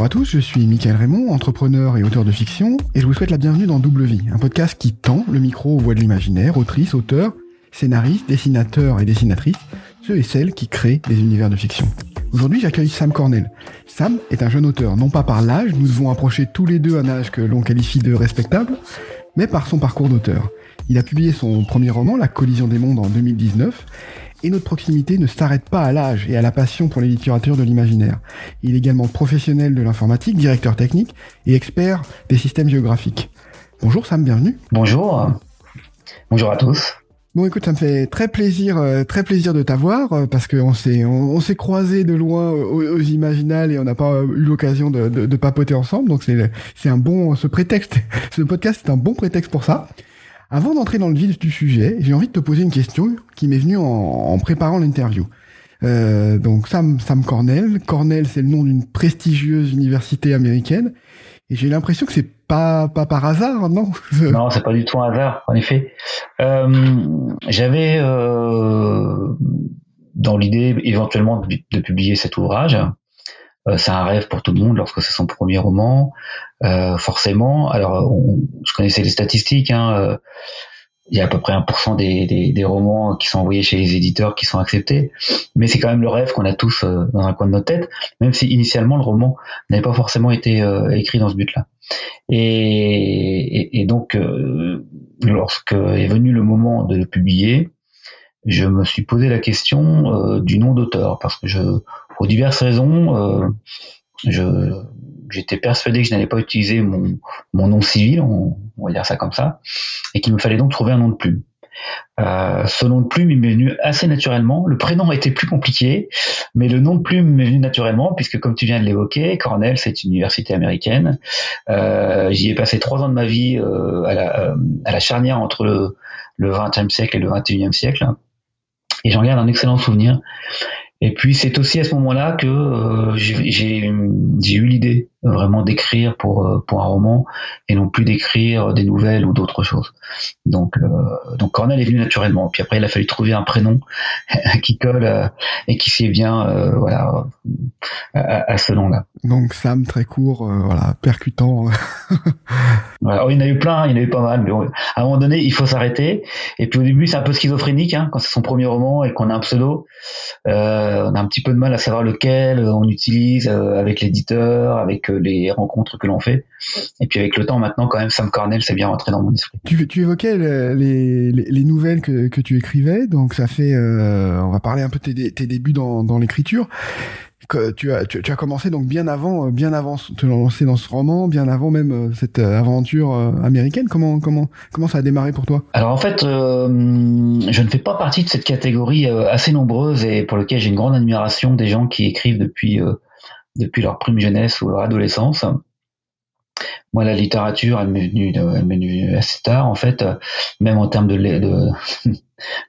Bonjour à tous, je suis Michael Raymond, entrepreneur et auteur de fiction, et je vous souhaite la bienvenue dans Double Vie, un podcast qui tend le micro aux voix de l'imaginaire, autrices, auteurs, scénaristes, dessinateurs et dessinatrices, ceux et celles qui créent des univers de fiction. Aujourd'hui, j'accueille Sam Cornell. Sam est un jeune auteur, non pas par l'âge, nous devons approcher tous les deux un âge que l'on qualifie de respectable, mais par son parcours d'auteur. Il a publié son premier roman, La collision des mondes, en 2019, et notre proximité ne s'arrête pas à l'âge et à la passion pour les littératures de l'imaginaire. Il est également professionnel de l'informatique, directeur technique et expert des systèmes géographiques. Bonjour Sam, bienvenue. Bonjour. Bonjour à tous. Bon, écoute, ça me fait très plaisir, euh, très plaisir de t'avoir euh, parce qu'on s'est, on, s'est croisés de loin aux, Imaginales et on n'a pas eu l'occasion de, de, papoter ensemble. Donc c'est, c'est un bon, ce prétexte, ce podcast est un bon prétexte pour ça. Avant d'entrer dans le vif du sujet, j'ai envie de te poser une question qui m'est venue en, préparant l'interview. Euh, donc Sam, Sam Cornell. Cornell, c'est le nom d'une prestigieuse université américaine. Et j'ai l'impression que c'est pas pas par hasard, non? Non, c'est pas du tout un hasard, en effet. Euh, J'avais euh, dans l'idée éventuellement de, publier cet ouvrage. Euh, c'est un rêve pour tout le monde lorsque c'est son premier roman. Euh, forcément, alors je connaissais les statistiques. Hein, euh, il y a à peu près 1% des, des, des, romans qui sont envoyés chez les éditeurs qui sont acceptés, mais c'est quand même le rêve qu'on a tous dans un coin de notre tête, même si initialement le roman n'avait pas forcément été écrit dans ce but-là. Et, et, donc, lorsque est venu le moment de le publier, je me suis posé la question du nom d'auteur, parce que je, pour diverses raisons, euh, j'étais persuadé que je n'allais pas utiliser mon, nom civil, on, va dire ça comme ça, et qu'il me fallait donc trouver un nom de plume. Euh, ce nom de plume, il m'est venu assez naturellement. Le prénom été plus compliqué, mais le nom de plume m'est venu naturellement, puisque comme tu viens de l'évoquer, Cornell, c'est une université américaine. Euh, j'y ai passé trois ans de ma vie à, la, à, la, charnière entre le, le 20e siècle et le 21e siècle. Et j'en garde un excellent souvenir. Et puis c'est aussi à ce moment-là que euh, j'ai eu l'idée vraiment d'écrire pour euh, pour un roman et non plus d'écrire des nouvelles ou d'autres choses. Donc euh, donc Cornell est venu naturellement. Puis après il a fallu trouver un prénom qui colle euh, et qui sied bien euh, voilà à, à ce nom-là. Donc Sam très court voilà percutant. voilà. Oh, il y en a eu plein, il y en a eu pas mal. Mais à un moment donné il faut s'arrêter. Et puis au début c'est un peu schizophrénique hein, quand c'est son premier roman et qu'on a un pseudo. on a un petit peu de mal à savoir lequel on utilise avec l'éditeur, avec les rencontres que l'on fait. Et puis avec le temps, maintenant, quand même, Sam Cornell, c'est bien rentré dans mon esprit. Tu, tu évoquais les, les, nouvelles que, que, tu écrivais, donc ça fait, euh, on va parler un peu de tes, tes débuts dans, dans l'écriture. Tu as, tu, as commencé donc bien avant, euh, bien avant te lancer dans ce roman, bien avant même euh, cette aventure américaine. Comment, comment, comment ça a démarré pour toi? Alors en fait, je ne fais pas partie de cette catégorie assez nombreuse et pour lequel j'ai une grande admiration des gens qui écrivent depuis depuis leur prime jeunesse ou leur adolescence. Moi, la littérature, elle m'est venue, assez tard, en fait, même en termes de,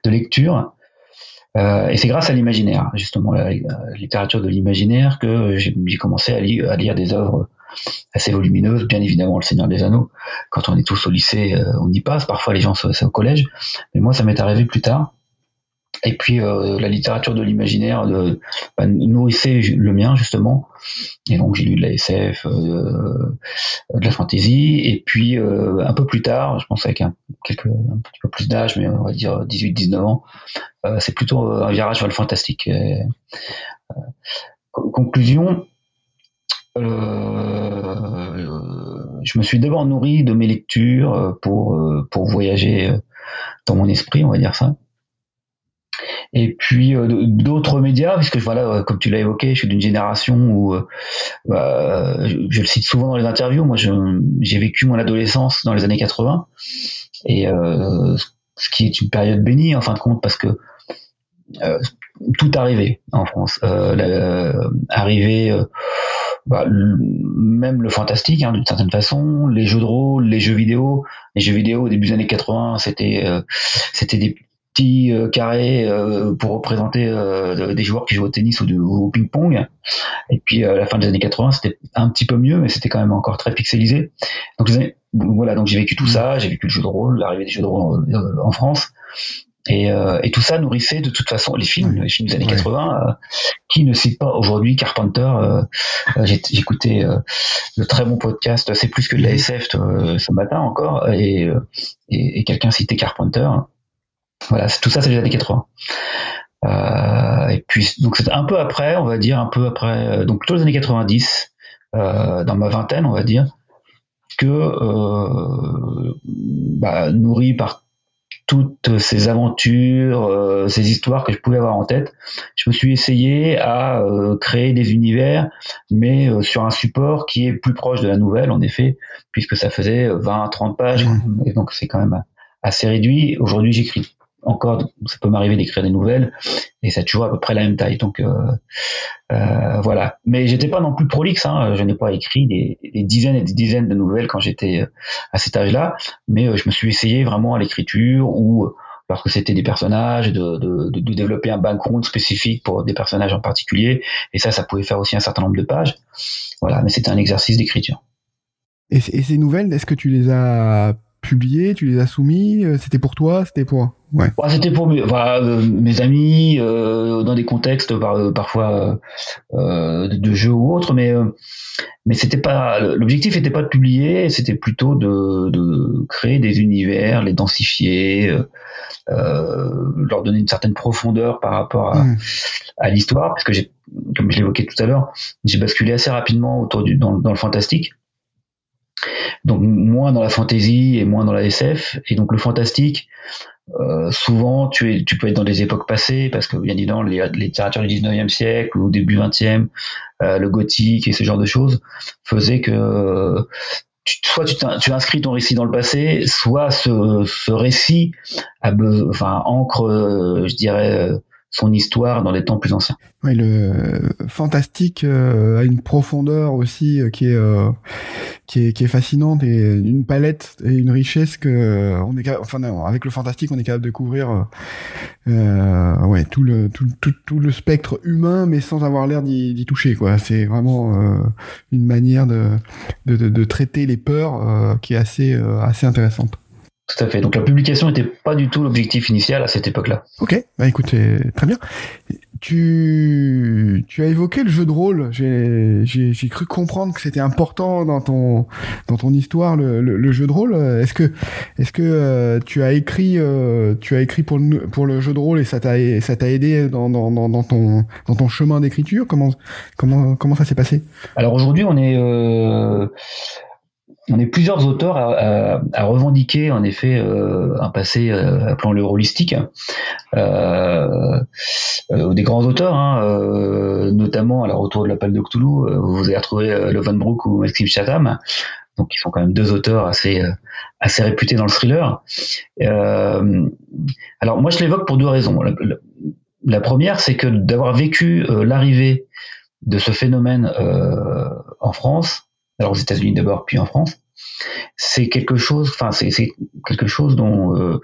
lecture. Euh, et c'est grâce à l'imaginaire, justement, la, littérature de l'imaginaire, que j'ai commencé à, lire des œuvres assez volumineuses. Bien évidemment, Le Seigneur des Anneaux. Quand on est tous au lycée, euh, on y passe. Parfois, les gens, c'est au collège. Mais moi, ça m'est arrivé plus tard. Et puis euh, la littérature de l'imaginaire bah, nourrissait le mien justement. Et donc j'ai lu de la SF, euh, de la fantasy. Et puis euh, un peu plus tard, je pense avec un, quelques, un petit peu plus d'âge, mais on va dire 18-19 ans, euh, c'est plutôt un virage vers le fantastique. Euh, conclusion, je me suis d'abord nourri de mes lectures pour pour voyager dans mon esprit, on va dire ça et puis euh, d'autres médias, puisque voilà, euh, comme tu l'as évoqué, je suis d'une génération où, euh, bah, je, le cite souvent dans les interviews, moi j'ai vécu mon adolescence dans les années 80, et ce qui est une période bénie en fin de compte, parce que tout arrivait en France, arrivait bah, même le fantastique hein, d'une certaine façon, les jeux de rôle, les jeux vidéo, les jeux vidéo au début des années 80, c'était c'était des petit euh, carré euh, pour représenter euh, des joueurs qui jouent au tennis ou, au ping-pong. Et puis à la fin des années 80, c'était un petit peu mieux, mais c'était quand même encore très pixelisé. Donc voilà, donc j'ai vécu tout ça, j'ai vécu le jeu de rôle, l'arrivée des jeux de rôle en, France. Et, euh, et, tout ça nourrissait de toute façon les films, les films des années 80. Euh, qui ne cite pas aujourd'hui Carpenter euh, J'écoutais le très bon podcast C'est plus que de la SF ce matin encore, et, et, et quelqu'un citait Carpenter. Voilà, tout ça c'est les années 80. et puis donc c'est un peu après, on va dire un peu après, donc plutôt les années 90, dans ma vingtaine, on va dire, que bah, nourri par toutes ces aventures, euh, ces histoires que je pouvais avoir en tête, je me suis essayé à euh, créer des univers, mais euh, sur un support qui est plus proche de la nouvelle, en effet, puisque ça faisait 20-30 pages, et donc c'est quand même assez réduit. Aujourd'hui, j'écris encore, ça peut m'arriver d'écrire des nouvelles et ça a toujours à peu près la même taille. Donc euh, euh, voilà. Mais j'étais pas non plus prolixe. Hein. Je n'ai pas écrit des, dizaines et des dizaines de nouvelles quand j'étais euh, à cet âge-là, mais je me suis essayé vraiment à l'écriture ou lorsque c'était des personnages, de, de, développer un background spécifique pour des personnages en particulier. Et ça, ça pouvait faire aussi un certain nombre de pages. Voilà, mais c'était un exercice d'écriture. Et ces nouvelles, est-ce que tu les as publiées, tu les as soumis C'était pour toi C'était pour Ouais. C'était pour mes, euh, mes amis, euh, dans des contextes par, euh, parfois euh, de, jeux ou autres, mais mais c'était pas l'objectif n'était pas de publier, c'était plutôt de, de, créer des univers, les densifier, leur donner une certaine profondeur par rapport à, mmh. à l'histoire, parce que j'ai, comme je l'évoquais tout à l'heure, j'ai basculé assez rapidement autour du dans, dans le fantastique donc moins dans la fantasy et moins dans la SF et donc le fantastique euh, souvent, tu, es, tu peux être dans des époques passées, parce que bien évidemment, les, les littératures du 19e siècle ou début 20e, euh, le gothique et ce genre de choses faisaient que tu, soit tu, tu inscris ton récit dans le passé, soit ce, ce récit a, enfin, ancre, euh, je dirais, son histoire dans des temps plus anciens. Oui, le fantastique euh, a une profondeur aussi euh, qui est, euh, qui est qui est fascinante et une palette et une richesse que on est enfin avec le fantastique on est capable de couvrir ouais tout le tout, tout, tout, le spectre humain mais sans avoir l'air d'y toucher quoi. C'est vraiment une manière de, de, de, de traiter les peurs qui est assez assez intéressante. Tout à fait. Donc la publication n'était pas du tout l'objectif initial à cette époque-là. Ok, bah écoute, très bien. Tu, tu as évoqué le jeu de rôle. J'ai, j'ai, cru comprendre que c'était important dans ton, dans ton histoire le, le, jeu de rôle. Est-ce que, est-ce que euh, tu as écrit, euh, tu as écrit pour le, pour le jeu de rôle et ça t'a, ça t'a aidé dans, dans, dans, dans, ton, dans ton chemin d'écriture? Comment, comment, comment ça s'est passé? Alors aujourd'hui, on est euh, on est plusieurs auteurs à, revendiquer en effet euh, un passé, euh, appelons-le holistique, euh, euh, des grands auteurs, hein, notamment alors autour de la Palle de Cthulhu, vous avez retrouvé Levan Brook ou Maxime Chatham, donc qui sont quand même deux auteurs assez assez réputés dans le thriller. alors moi je l'évoque pour deux raisons. La, première, c'est que d'avoir vécu l'arrivée de ce phénomène en France, alors aux États-Unis d'abord, puis en France, c'est quelque chose, enfin c'est quelque chose dont euh,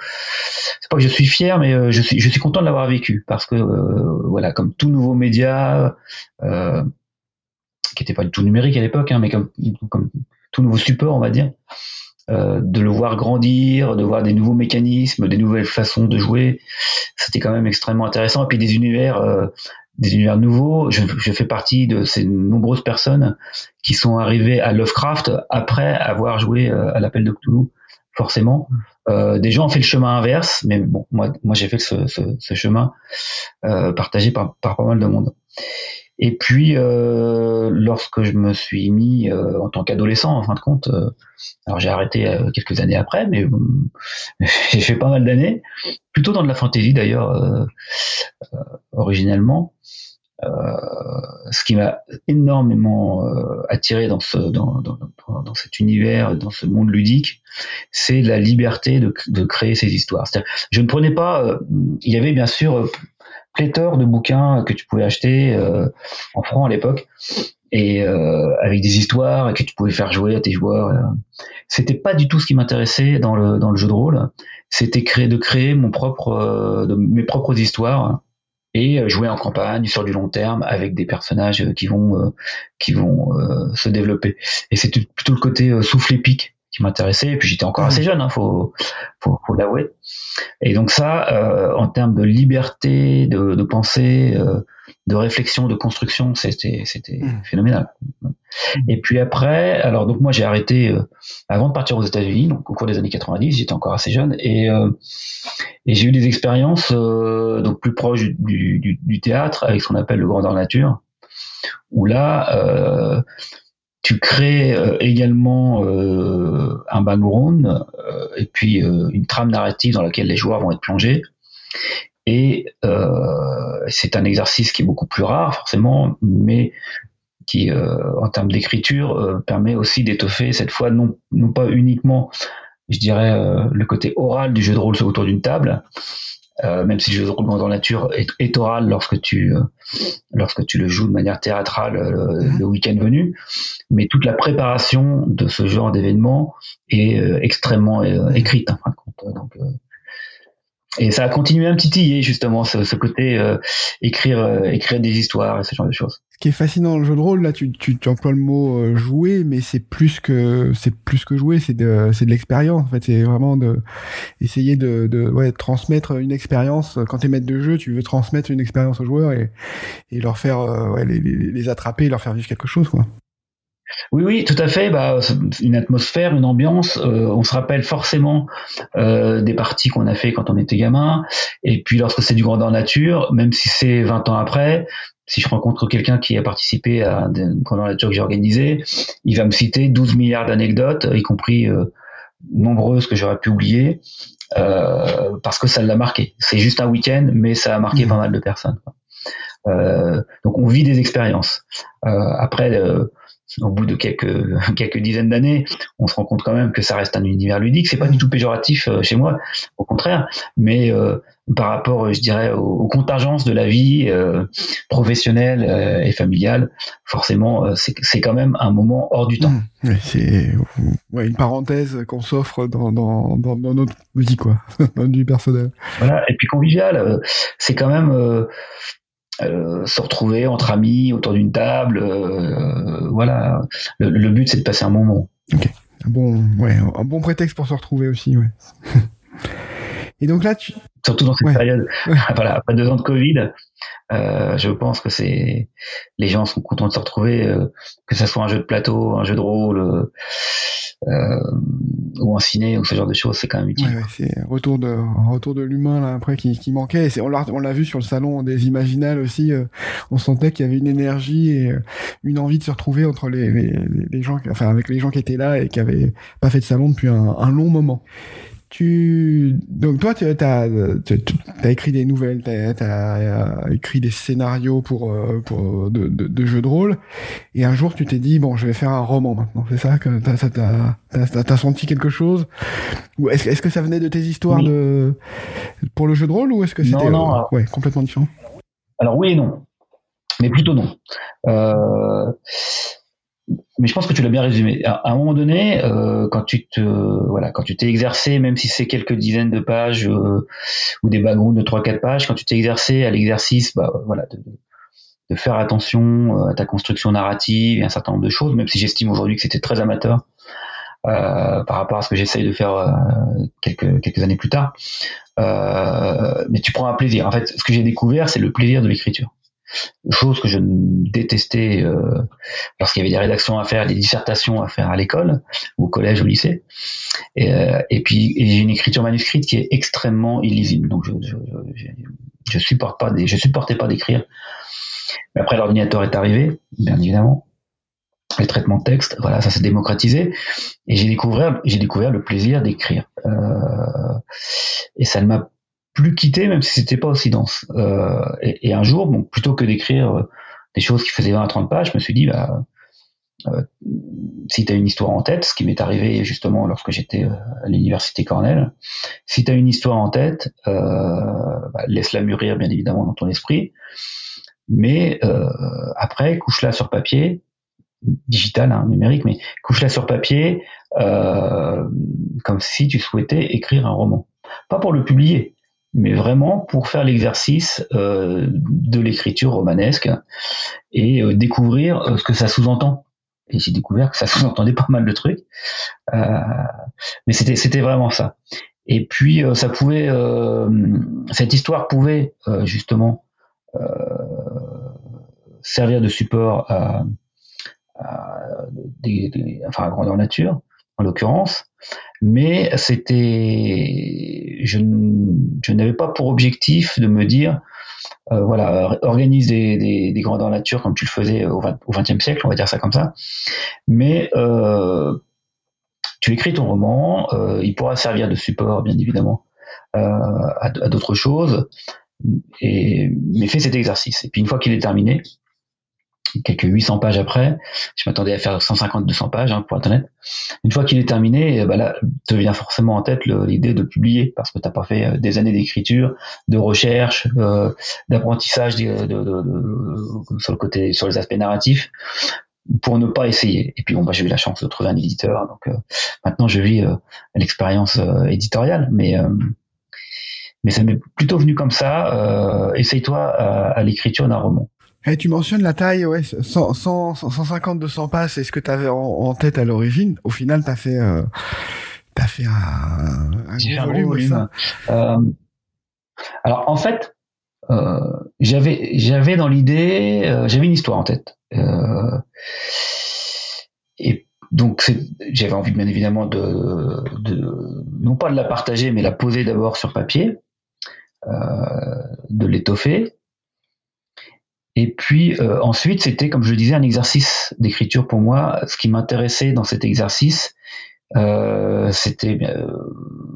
c'est pas que je suis fier, mais euh, je suis je suis content de l'avoir vécu parce que euh, voilà, comme tout nouveau média qui n'était pas du tout numérique à l'époque, hein, mais comme comme tout nouveau support, on va dire, de le voir grandir, de voir des nouveaux mécanismes, des nouvelles façons de jouer, c'était quand même extrêmement intéressant. Et puis des univers des univers nouveaux. Je, je, fais partie de ces nombreuses personnes qui sont arrivées à Lovecraft après avoir joué euh, à l'appel de Cthulhu, forcément. Euh, des gens ont fait le chemin inverse, mais bon, moi, moi j'ai fait ce, ce, ce chemin euh, partagé par, par, pas mal de monde. Et puis, euh, lorsque je me suis mis euh, en tant qu'adolescent, en fin de compte, euh, alors j'ai arrêté quelques années après, mais j'ai fait pas mal d'années, plutôt dans de la fantaisie d'ailleurs, originellement. ce qui m'a énormément attiré dans ce dans, dans, dans, cet univers, dans ce monde ludique, c'est la liberté de, de créer ces histoires. Je ne prenais pas. il y avait bien sûr pléthore de bouquins que tu pouvais acheter euh, en francs à l'époque et euh, avec des histoires que tu pouvais faire jouer à tes joueurs. Euh. C'était pas du tout ce qui m'intéressait dans le jeu de rôle. C'était de créer mes propres histoires et jouer en campagne sur du long terme avec des personnages qui vont qui vont se développer. Et c'était plutôt le côté souffle épique qui m'intéressait. Et puis j'étais encore assez jeune, hein, faut, faut, faut l'avouer. Et donc ça, euh, en termes de liberté, de, de pensée, euh, de réflexion, de construction, c'était c'était mmh. phénoménal. Et puis après, alors donc moi j'ai arrêté euh, avant de partir aux États-Unis, donc au cours des années 90, j'étais encore assez jeune et euh, et j'ai eu des expériences euh, donc plus proches du, du, du, théâtre avec ce qu'on appelle le grandeur nature, où là tu crées également un background et puis une trame narrative dans laquelle les joueurs vont être plongés. Et euh, c'est un exercice qui est beaucoup plus rare, forcément, mais qui, euh, en termes d'écriture, euh, permet aussi d'étoffer cette fois non, non pas uniquement, je dirais, le côté oral du jeu de rôle autour d'une table, même si le jeu de rôle dans la nature est, oral lorsque tu lorsque tu le joues de manière théâtrale le mhm. week-end venu, mais toute la préparation de ce genre d'événement est extrêmement écrite. Hein, donc, et ça a continué à me titiller justement ce, côté euh, écrire euh, écrire des histoires et ce genre de choses. Ce qui est fascinant dans le jeu de rôle là, tu tu, emploies le mot euh, jouer, mais c'est plus que c'est plus que jouer, c'est de c'est de l'expérience. En fait, c'est vraiment de essayer de de transmettre une expérience. Quand t'es maître de jeu, tu veux transmettre une expérience aux joueurs et et leur faire les, les, les attraper, leur faire vivre quelque chose quoi. Oui, oui, tout à fait. Bah, une atmosphère, une ambiance. Euh, on se rappelle forcément euh, des parties qu'on a fait quand on était gamin. Et puis lorsque c'est du grandeur nature, même si c'est 20 ans après, si je rencontre quelqu'un qui a participé à une grandeur nature que j'ai organisé, il va me citer 12 milliards d'anecdotes, y compris euh, nombreuses que j'aurais pu oublier, parce que ça l'a marqué. C'est juste un week-end, mais ça a marqué mmh. pas mal de personnes. Donc on vit des expériences. après au bout de quelques quelques dizaines d'années, on se rend compte quand même que ça reste un univers ludique. C'est pas du tout péjoratif euh, chez moi, au contraire. Mais euh, par rapport, je dirais, aux, contingences de la vie euh, professionnelle et familiale, forcément, c'est quand même un moment hors du temps. Mmh. c'est ouais, une parenthèse qu'on s'offre dans, dans, dans, notre vie, quoi, dans vie personnelle. Voilà. Et puis convivial, c'est quand même euh, se retrouver entre amis autour d'une table. Euh, voilà, le, but c'est de passer un moment. Bon, un bon prétexte pour se retrouver aussi. Et donc là, tu... surtout dans cette période, voilà, après deux ans de Covid, euh, je pense que c'est les gens sont contents de se retrouver, que ce soit un jeu de plateau, un jeu de rôle, euh, ou en ciné ou ce genre de choses, c'est quand même utile. Ouais, c'est retour de retour de l'humain là après qui, qui manquait. Et on l'a on l'a vu sur le salon des Imaginales aussi. Euh, on sentait qu'il y avait une énergie et euh, une envie de se retrouver entre les, les, les gens, enfin avec les gens qui étaient là et qui avaient pas fait de salon depuis un, un long moment tu donc toi tu as, as, écrit des nouvelles, tu as, écrit des scénarios pour euh, pour de, de, de, jeux de rôle. Et un jour tu t'es dit bon je vais faire un roman maintenant c'est ça que t'as t'as senti quelque chose? Ou est-ce est-ce que ça venait de tes histoires de pour le jeu de rôle ou est-ce que c'était ouais complètement différent? alors oui et non. Mais plutôt non. Euh, mais je pense que tu l'as bien résumé. À, un moment donné, euh, quand tu te voilà, quand tu t'es exercé, même si c'est quelques dizaines de pages euh, ou des backgrounds de 3-4 pages, quand tu t'es exercé à l'exercice, bah voilà, de, de, faire attention euh, à ta construction narrative et un certain nombre de choses, même si j'estime aujourd'hui que c'était très amateur euh, par rapport à ce que j'essaye de faire euh, quelques quelques années plus tard. mais tu prends un plaisir. En fait, ce que j'ai découvert, c'est le plaisir de l'écriture chose que je détestais euh, lorsqu'il y avait des rédactions à faire, des dissertations à faire à l'école, ou au collège, au lycée. Et, euh, puis j'ai une écriture manuscrite qui est extrêmement illisible, donc je, je, supporte pas, je supportais pas d'écrire. Mais après l'ordinateur est arrivé, bien évidemment. Le traitement de texte, voilà, ça s'est démocratisé, et j'ai découvert, j'ai découvert le plaisir d'écrire. Euh, et ça ne m'a plus quitté, même si c'était pas aussi dense. Euh, et, un jour, plutôt que d'écrire euh, des choses qui faisaient 20 à 30 pages, je me suis dit, bah, euh, si tu as une histoire en tête, ce qui m'est arrivé justement lorsque j'étais à l'université Cornell, si tu as une histoire en tête, bah, laisse-la mûrir bien évidemment dans ton esprit, mais après, couche-la sur papier, digital, hein, numérique, mais couche-la sur papier comme si tu souhaitais écrire un roman. Pas pour le publier, mais vraiment pour faire l'exercice euh, de l'écriture romanesque et euh, découvrir euh, ce que ça sous-entend. et j'ai découvert que ça sous-entendait pas mal de trucs. Euh, mais c'était c'était vraiment ça. Et puis euh, ça pouvait, cette histoire pouvait justement servir de support à, des, enfin à grandeur nature en l'occurrence, mais c'était, je, n'avais pas pour objectif de me dire euh, voilà, organise des, des, des nature comme tu le faisais au XXe siècle, on va dire ça comme ça. Mais euh, tu écris ton roman, euh, il pourra servir de support, bien évidemment, à, à d'autres choses. Et, mais fais cet exercice. Et puis une fois qu'il est terminé, quelques 800 pages après. Je m'attendais à faire 150-200 pages, hein, pour honnête. Une fois qu'il est terminé, bah là, te vient forcément en tête l'idée de publier, parce que tu n'as pas fait euh, des années d'écriture, de recherche, euh, d'apprentissage de, de, de, sur le côté, sur les aspects narratifs, pour ne pas essayer. Et puis bon, bah, j'ai eu la chance de trouver un éditeur, donc euh, maintenant je vis l'expérience éditoriale, mais mais ça m'est plutôt venu comme ça. Essaye-toi à, à l'écriture d'un roman. Et eh, tu mentionnes la taille, ouais, 100, 100 150, 200 pages, c'est ce que tu avais en, tête à l'origine. Au final, tu as fait, euh, as fait un, un gros volume. Euh, alors, en fait, euh, j'avais, j'avais dans l'idée, j'avais une histoire en tête. Et donc, j'avais envie, bien évidemment, de, de, non pas de la partager, mais la poser d'abord sur papier, de l'étoffer et puis euh, ensuite, c'était, comme je le disais, un exercice d'écriture pour moi. Ce qui m'intéressait dans cet exercice, euh, c'était, euh,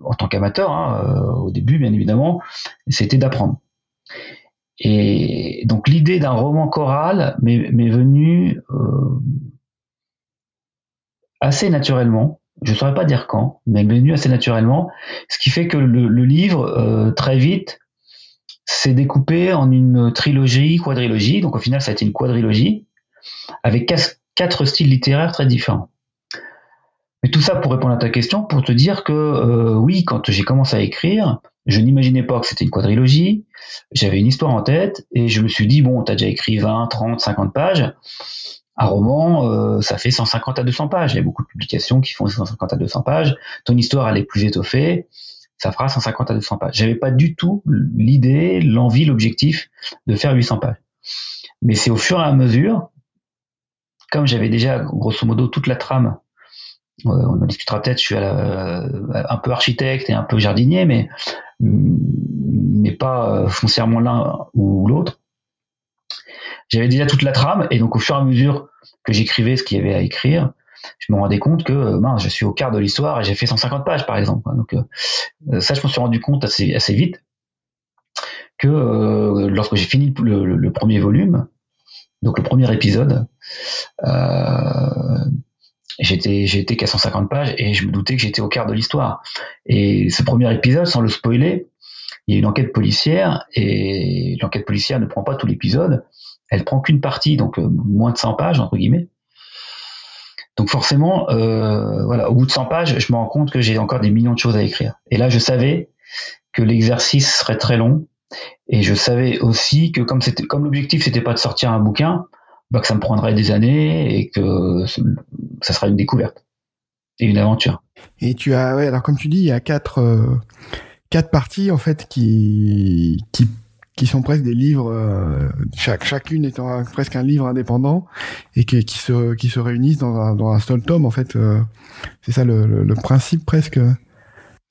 en tant qu'amateur, hein, au début bien évidemment, c'était d'apprendre. Et donc l'idée d'un roman choral m'est venue assez naturellement. Je ne saurais pas dire quand, mais m'est venue assez naturellement. Ce qui fait que le, le livre, très vite, c'est découpé en une trilogie, quadrilogie. Donc au final, ça a été une quadrilogie avec quatre styles littéraires très différents. Mais tout ça pour répondre à ta question, pour te dire que euh, oui, quand j'ai commencé à écrire, je n'imaginais pas que c'était une quadrilogie. J'avais une histoire en tête et je me suis dit bon, t'as déjà écrit 20, 30, 50 pages. Un roman, euh, ça fait 150 à 200 pages. Il y a beaucoup de publications qui font 150 à 200 pages. Ton histoire, elle est plus étoffée ça fera 150 à 200 pages. J'avais pas du tout l'idée, l'envie, l'objectif de faire 800 pages. Mais c'est au fur et à mesure, comme j'avais déjà grosso modo toute la trame, euh, on en discutera peut-être, je suis un peu architecte et un peu jardinier, mais, mais pas euh, foncièrement l'un ou l'autre. J'avais déjà toute la trame, et donc au fur et à mesure que j'écrivais ce qu'il y avait à écrire, je me rendais compte que euh, je suis au quart de l'histoire et j'ai fait 150 pages par exemple. Donc euh, euh, ça, je me suis rendu compte assez assez vite que lorsque j'ai fini le, premier volume, donc le premier épisode, j'étais j'étais qu'à 150 pages et je me doutais que j'étais au quart de l'histoire. Et ce premier épisode, sans le spoiler, il y a une enquête policière et l'enquête policière ne prend pas tout l'épisode, elle prend qu'une partie, donc moins de 100 pages entre guillemets. Donc forcément, euh, voilà, au bout de 100 pages, je me rends compte que j'ai encore des millions de choses à écrire. Et là, je savais que l'exercice serait très long, et je savais aussi que comme l'objectif c'était pas de sortir un bouquin, bah, que ça me prendrait des années et que ça sera une découverte et une aventure. Et tu as, ouais, alors comme tu dis, il y a quatre euh, quatre parties en fait qui qui qui sont presque des livres, euh, chaque, chacune étant presque un livre indépendant et qui, qui se qui se réunissent dans un, dans un seul tome en fait. Euh, c'est ça le, le, principe presque.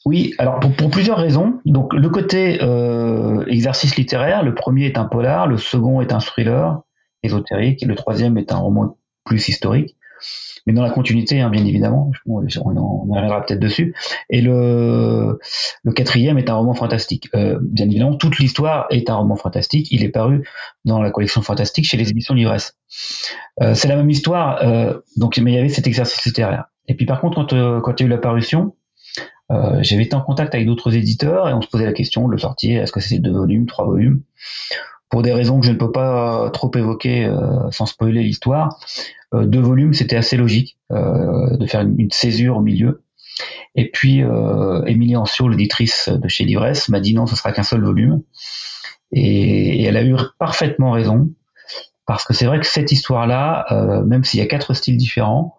Oui, alors pour, pour, plusieurs raisons. Donc le côté euh, exercice littéraire, le premier est un polar, le second est un thriller ésotérique, et le troisième est un roman plus historique mais dans la continuité, hein, bien évidemment. on, en, reviendra peut-être dessus. Et le, le quatrième est un roman fantastique. Euh, bien évidemment, toute l'histoire est un roman fantastique. Il est paru dans la collection fantastique chez les éditions Livresse. Euh, c'est la même histoire, euh, donc mais il y avait cet exercice littéraire. Et puis par contre, quand, euh, quand il y a eu la parution, euh, j'avais été en contact avec d'autres éditeurs et on se posait la question de le sortir. Est-ce que c'était deux volumes, trois volumes? Pour des raisons que je ne peux pas trop évoquer sans spoiler l'histoire, euh, deux volumes, c'était assez logique euh, de faire une, césure au milieu. Et puis euh, Émilie Ancio, l'éditrice de chez Livresse, m'a dit non, ce sera qu'un seul volume. Et, elle a eu parfaitement raison. parce que c'est vrai que cette histoire-là, euh, même s'il y a quatre styles différents,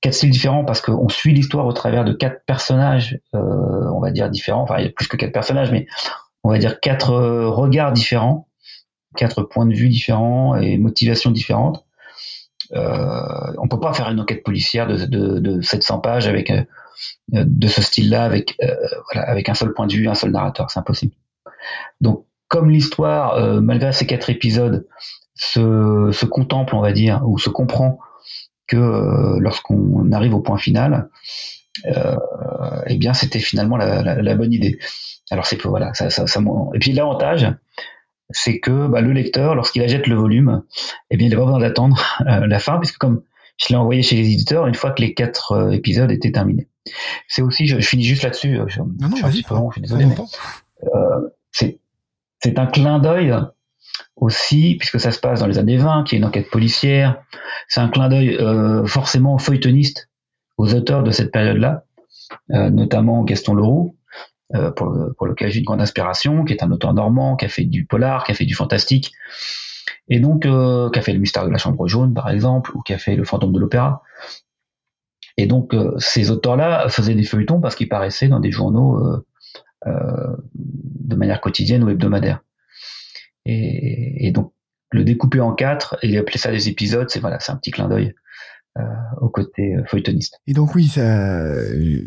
quatre styles différents parce qu'on suit l'histoire au travers de quatre personnages, euh, on va dire différents, enfin il y a plus que quatre personnages, mais on va dire quatre euh, regards différents, quatre points de vue différents et motivations différentes. Euh, on peut pas faire une enquête policière de, de, de 700 pages avec euh, de ce style-là, avec voilà, avec un seul point de vue, un seul narrateur, c'est impossible. Donc comme l'histoire, malgré ces quatre épisodes, se, contemple, on va dire, ou se comprend que euh, lorsqu'on arrive au point final, euh, eh bien, c'était finalement la, bonne idée. Alors c'est voilà, ça, ça, et puis l'avantage, c'est que bah, le lecteur, lorsqu'il achète le volume, eh bien, il n'a pas besoin d'attendre euh, la fin, puisque comme je l'ai envoyé chez les éditeurs une fois que les quatre euh, épisodes étaient terminés. C'est aussi, je, je, finis juste là-dessus. Je, non, non, vas-y, je suis désolé. c'est c'est un clin d'œil aussi, puisque ça se passe dans les années 20, qui est une enquête policière. C'est un clin d'œil euh, forcément feuilletoniste aux auteurs de cette période-là, euh, notamment Gaston Leroux, euh, pour, pour lequel j'ai une grande inspiration, qui est un auteur normand, qui a fait du polar, qui a fait du fantastique, et donc euh, qui a fait le mystère de la chambre jaune, par exemple, ou qui a fait le fantôme de l'opéra. Et donc euh, ces auteurs-là faisaient des feuilletons parce qu'ils paraissaient dans des journaux de manière quotidienne ou hebdomadaire. Et, et, donc le découper en quatre et appeler ça des épisodes, c'est voilà, c'est un petit clin d'œil euh, au côté euh, feuilletoniste. Et donc oui, ça,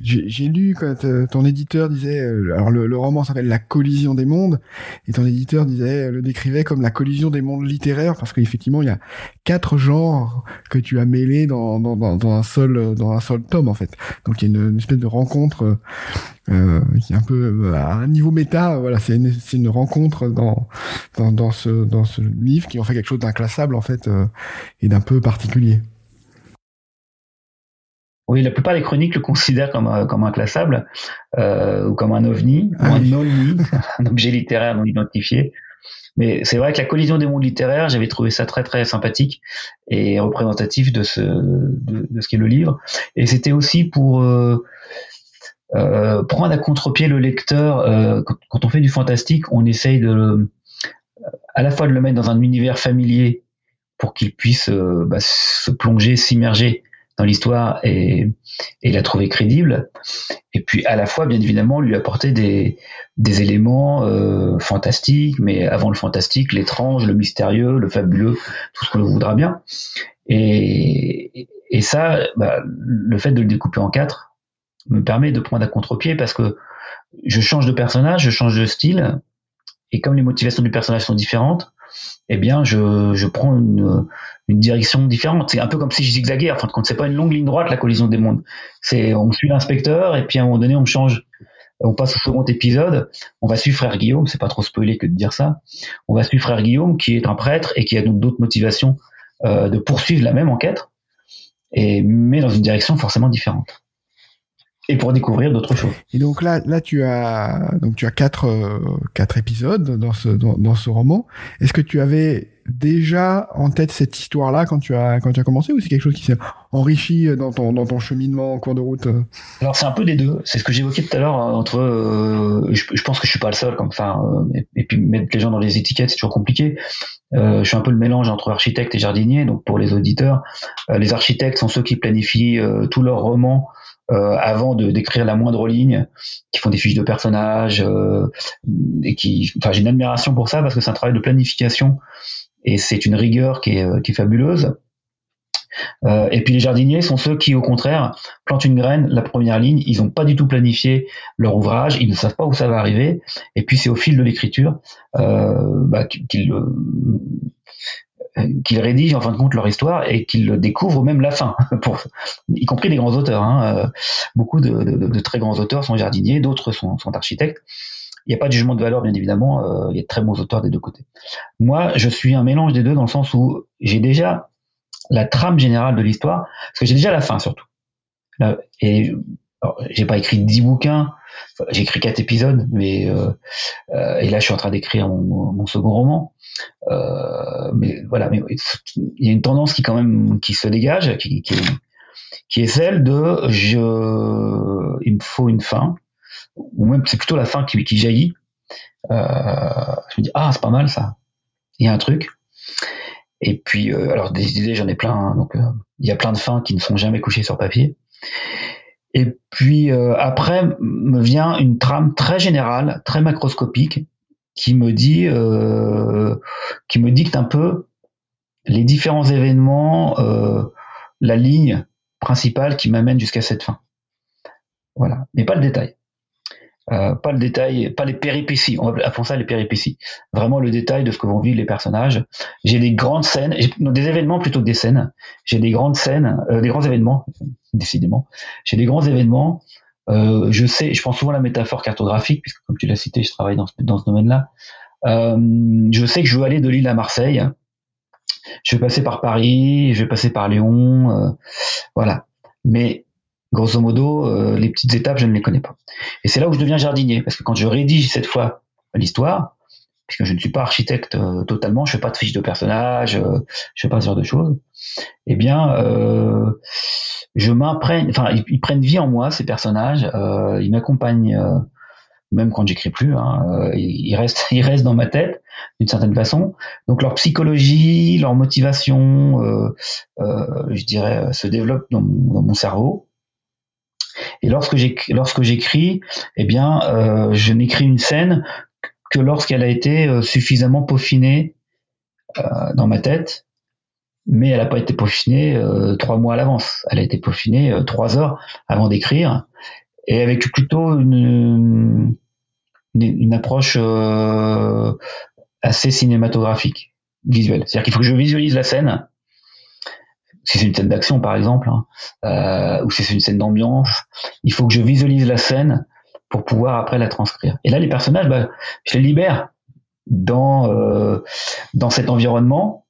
j'ai lu quand euh, ton éditeur disait, euh, alors le, le roman s'appelle La collision des mondes, et ton éditeur disait, le décrivait comme la collision des mondes littéraires, parce qu'effectivement il y a quatre genres que tu as mêlés dans, dans, dans, dans, un seul dans un seul tome en fait. Donc il y a une, une espèce de rencontre euh, qui est un peu à un niveau méta. Voilà, c'est une, c'est une rencontre dans, dans dans ce dans ce livre qui en fait quelque chose d'inclassable en fait euh, et d'un peu particulier. Oui, la plupart des chroniques le considèrent comme, un, comme inclassable euh, ou comme un ovni, ou un ovni, un objet littéraire non identifié. Mais c'est vrai que la collision des mondes littéraires, j'avais trouvé ça très très sympathique et représentatif de ce de, de ce qu'est le livre. Et c'était aussi pour euh, euh, prendre à contre-pied le lecteur. Euh, quand, quand, on fait du fantastique, on essaye de à la fois de le mettre dans un univers familier pour qu'il puisse euh, bah, se plonger, s'immerger dans l'histoire et, et la trouver crédible. Et puis à la fois, bien évidemment, lui apporter des, des éléments euh, fantastiques, mais avant le fantastique, l'étrange, le mystérieux, le fabuleux, tout ce qu'on voudra bien. Et, et ça, bah, le fait de le découper en quatre me permet de prendre à contre-pied parce que je change de personnage, je change de style, et comme les motivations du personnage sont différentes, eh bien, je, je prends une, une, direction différente. C'est un peu comme si je zigzaguais. Enfin, quand c'est pas une longue ligne droite, la collision des mondes. C'est, on suit l'inspecteur et puis à un moment donné, on change. On passe au second épisode. On va suivre frère Guillaume. C'est pas trop spoilé que de dire ça. On va suivre frère Guillaume, qui est un prêtre et qui a donc d'autres motivations euh, de poursuivre la même enquête, et mais dans une direction forcément différente et pour découvrir d'autres choses. Et donc là, là tu as donc tu as quatre euh, quatre épisodes dans ce dans, dans ce roman. Est-ce que tu avais déjà en tête cette histoire-là quand tu as quand tu as commencé ou c'est quelque chose qui s'est enrichi dans ton dans ton cheminement en cours de route? Alors c'est un peu des deux. C'est ce que j'évoquais tout à l'heure hein, entre. Euh, je, je, pense que je suis pas le seul comme ça. Euh, et, et, puis mettre les gens dans les étiquettes c'est toujours compliqué. Euh, je suis un peu le mélange entre architecte et jardinier. Donc pour les auditeurs, euh, les architectes sont ceux qui planifient tous leurs romans euh, avant de d'écrire la moindre ligne, qui font des fiches de personnages euh, et qui, enfin, j'ai une admiration pour ça parce que c'est un travail de planification et c'est une rigueur qui est, fabuleuse. Euh, et puis les jardiniers sont ceux qui, au contraire, plantent une graine, la première ligne, ils n'ont pas du tout planifié leur ouvrage, ils ne savent pas où ça va arriver, et puis c'est au fil de l'écriture bah, qu'ils qu'ils rédigent en fin de compte leur histoire et qu'ils découvrent même la fin, pour, y compris des grands auteurs. Hein. Euh, beaucoup de, de, de, très grands auteurs sont jardiniers, d'autres sont, sont, architectes. Il n'y a pas de jugement de valeur, bien évidemment. Euh, il y a de très bons auteurs des deux côtés. Moi, je suis un mélange des deux dans le sens où j'ai déjà la trame générale de l'histoire, parce que j'ai déjà la fin surtout. Et j'ai pas écrit dix bouquins, j'ai écrit quatre épisodes, mais euh, euh, et là je suis en train d'écrire mon, second roman. Euh, mais voilà, mais il y a une tendance qui quand même qui se dégage, qui, est celle de je, il me faut une fin, ou même c'est plutôt la fin qui, jaillit. Je me dis ah c'est pas mal ça, il y a un truc. Et puis, alors des idées, j'en ai plein. Hein, donc, il y a plein de fins qui ne sont jamais couchées sur papier. Et puis après me vient une trame très générale, très macroscopique, qui me dit, qui me dicte un peu les différents événements, la ligne principale qui m'amène jusqu'à cette fin. Voilà, mais pas le détail. Euh, pas le détail, pas les péripéties. On va appeler ça les péripéties. Vraiment le détail de ce que vont vivre les personnages. J'ai des grandes scènes, des événements plutôt que des scènes. J'ai des grandes scènes, euh, des grands événements, décidément. J'ai des grands événements. Euh, je sais, je pense souvent la métaphore cartographique, puisque comme tu l'as cité, je travaille dans ce, domaine-là. je sais que je veux aller de Lille à Marseille. Je vais passer par Paris, je vais passer par Lyon, voilà. Mais grosso modo, euh, les petites étapes, je ne les connais pas. Et c'est là où je deviens jardinier, parce que quand je rédige cette fois l'histoire, puisque je ne suis pas architecte euh, totalement, je fais pas de fiche de personnage, euh, je fais pas ce genre de choses, eh bien, je m'imprègne, enfin, ils, prennent vie en moi, ces personnages, ils m'accompagnent, même quand j'écris plus, hein, ils, restent, dans ma tête, d'une certaine façon. Donc leur psychologie, leur motivation, je dirais, se développe dans mon cerveau. Et lorsque j'écris, eh bien, euh, je n'écris une scène que lorsqu'elle a été euh, suffisamment peaufinée euh, dans ma tête, mais elle n'a pas été peaufinée trois mois à l'avance. Elle a été peaufinée trois heures avant d'écrire, et avec plutôt une, une, approche assez cinématographique, visuelle. C'est-à-dire qu'il faut que je visualise la scène si c'est une scène d'action par exemple, hein, euh, ou si c'est une scène d'ambiance, il faut que je visualise la scène pour pouvoir après la transcrire. Et là, les personnages, bah, je les libère dans euh, dans cet environnement,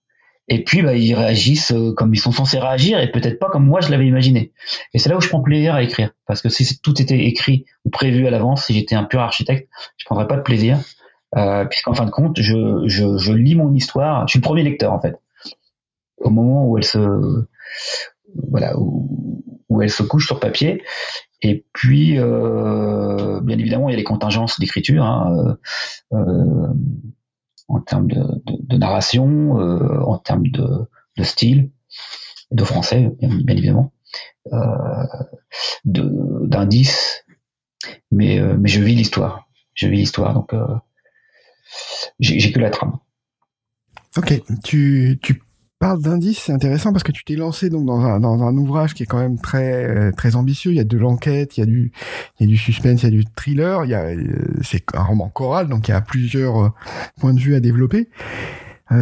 et puis bah, ils réagissent euh, comme ils sont censés réagir, et peut-être pas comme moi je l'avais imaginé. Et c'est là où je prends plaisir à écrire, parce que si tout était écrit ou prévu à l'avance, si j'étais un pur architecte, je prendrais pas de plaisir, euh, puisqu'en fin de compte, je, lis mon histoire. Je suis le premier lecteur en fait au moment où elle se voilà où, elle se couche sur papier. Et puis, euh, bien évidemment, il y a les contingences d'écriture hein, euh, en termes de, narration, en termes de, style, de français, bien, évidemment, d'indices. Mais, mais je vis l'histoire. Je vis l'histoire, donc j'ai que la trame. Ok, tu parles d'indices, c'est intéressant parce que tu t'es lancé donc dans un, dans un ouvrage qui est quand même très euh, très ambitieux. Il y a de l'enquête, il y a du il y a du suspense, il y a du thriller. Il y a euh, c'est un roman choral, donc il y a plusieurs euh, points de vue à développer.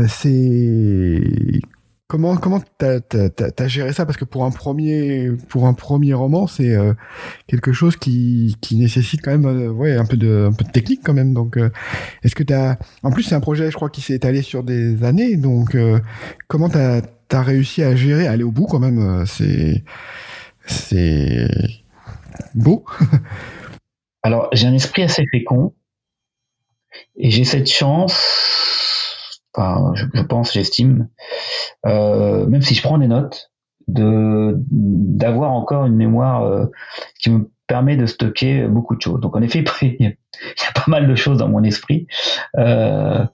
c'est Comment comment t'as as, géré ça? Parce que pour un premier pour un premier roman c'est euh, quelque chose qui, qui nécessite quand même euh, ouais un peu de un peu de technique quand même. Donc euh, est-ce que t'as en plus c'est un projet je crois qui s'est étalé sur des années. Donc comment t'as as réussi à gérer à aller au bout quand même? C'est c'est beau. Alors j'ai un esprit assez fécond. Et j'ai cette chance je, pense, j'estime, euh, même si je prends des notes, de d'avoir encore une mémoire euh, qui me permet de stocker beaucoup de choses. Donc en effet, il y a pas mal de choses dans mon esprit. Euh,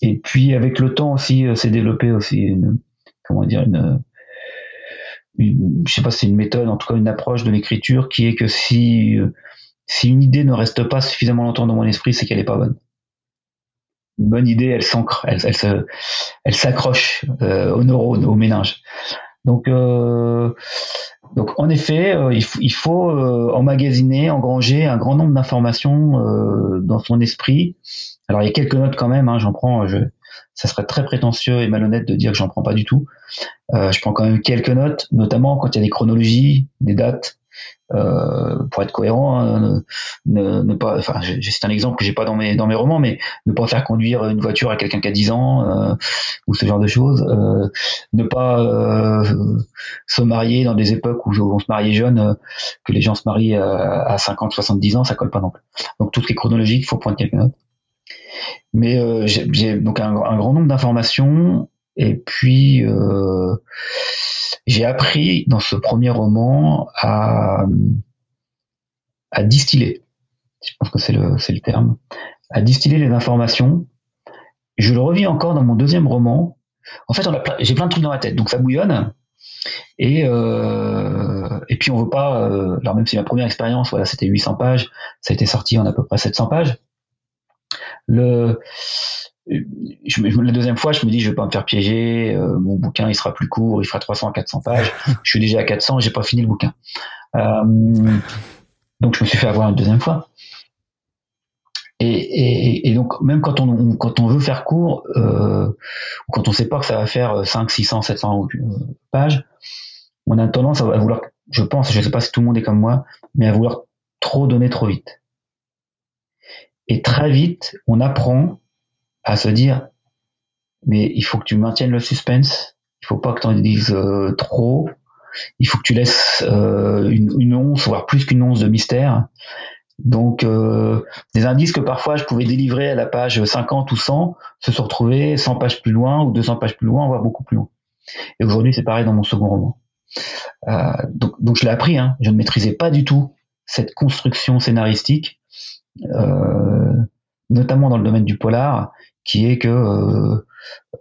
et puis avec le temps aussi, s'est développé aussi une, comment dire, une, une je sais pas c'est une méthode, en tout cas une approche de l'écriture qui est que si si une idée ne reste pas suffisamment longtemps dans mon esprit, c'est qu'elle est pas bonne une bonne idée, elle s'ancre, elle, se, elle s'accroche euh, aux neurones, aux méninges. Donc, euh, donc en effet, euh, il, faut, il faut euh, emmagasiner, engranger un grand nombre d'informations euh, dans son esprit. Alors il y a quelques notes quand même, hein, j'en prends. Je, ça serait très prétentieux et malhonnête de dire que j'en prends pas du tout. je prends quand même quelques notes, notamment quand il y a des chronologies, des dates, euh, pour être cohérent, hein, ne, ne, pas, enfin, c'est un exemple que j'ai pas dans mes dans mes romans, mais ne pas faire conduire une voiture à quelqu'un qui a 10 ans euh, ou ce genre de choses, euh, ne pas euh, se marier dans des époques où on se mariait jeune, que les gens se marient à, à 50, 70 ans, ça colle pas non plus. Donc tout ce qui est chronologique, faut prendre quelques notes. Mais j'ai donc un, un, grand nombre d'informations et puis euh, j'ai appris dans ce premier roman à, à distiller. Je pense que c'est le, le terme. À distiller les informations je le revis encore dans mon deuxième roman. En fait, j'ai plein de trucs dans la tête, donc ça bouillonne. Et euh, et puis on veut pas. Euh, alors même si ma première expérience, voilà, c'était 800 pages, ça a été sorti en à peu près 700 pages. Le je, la deuxième fois, je me dis, je vais pas me faire piéger. Euh, mon bouquin, il sera plus court, il fera 300 à 400 pages. je suis déjà à 400, j'ai pas fini le bouquin. Euh, donc je me suis fait avoir une deuxième fois. Et, et, et, donc, même quand on, quand on veut faire court, euh, ou quand on sait pas que ça va faire 5, 600, 700 pages, on a tendance à vouloir, je pense, je sais pas si tout le monde est comme moi, mais à vouloir trop donner trop vite. Et très vite, on apprend à se dire, mais il faut que tu maintiennes le suspense, il faut pas que tu en dises euh, trop, il faut que tu laisses euh, une, once, voire plus qu'une once de mystère. Donc, euh, des indices que parfois je pouvais délivrer à la page 50 ou 100 se sont retrouvés 100 pages plus loin ou 200 pages plus loin, voire beaucoup plus loin. Et aujourd'hui, c'est pareil dans mon second roman. Donc, donc, je l'ai appris. Hein. Je ne maîtrisais pas du tout cette construction scénaristique, notamment dans le domaine du polar, qui est que euh,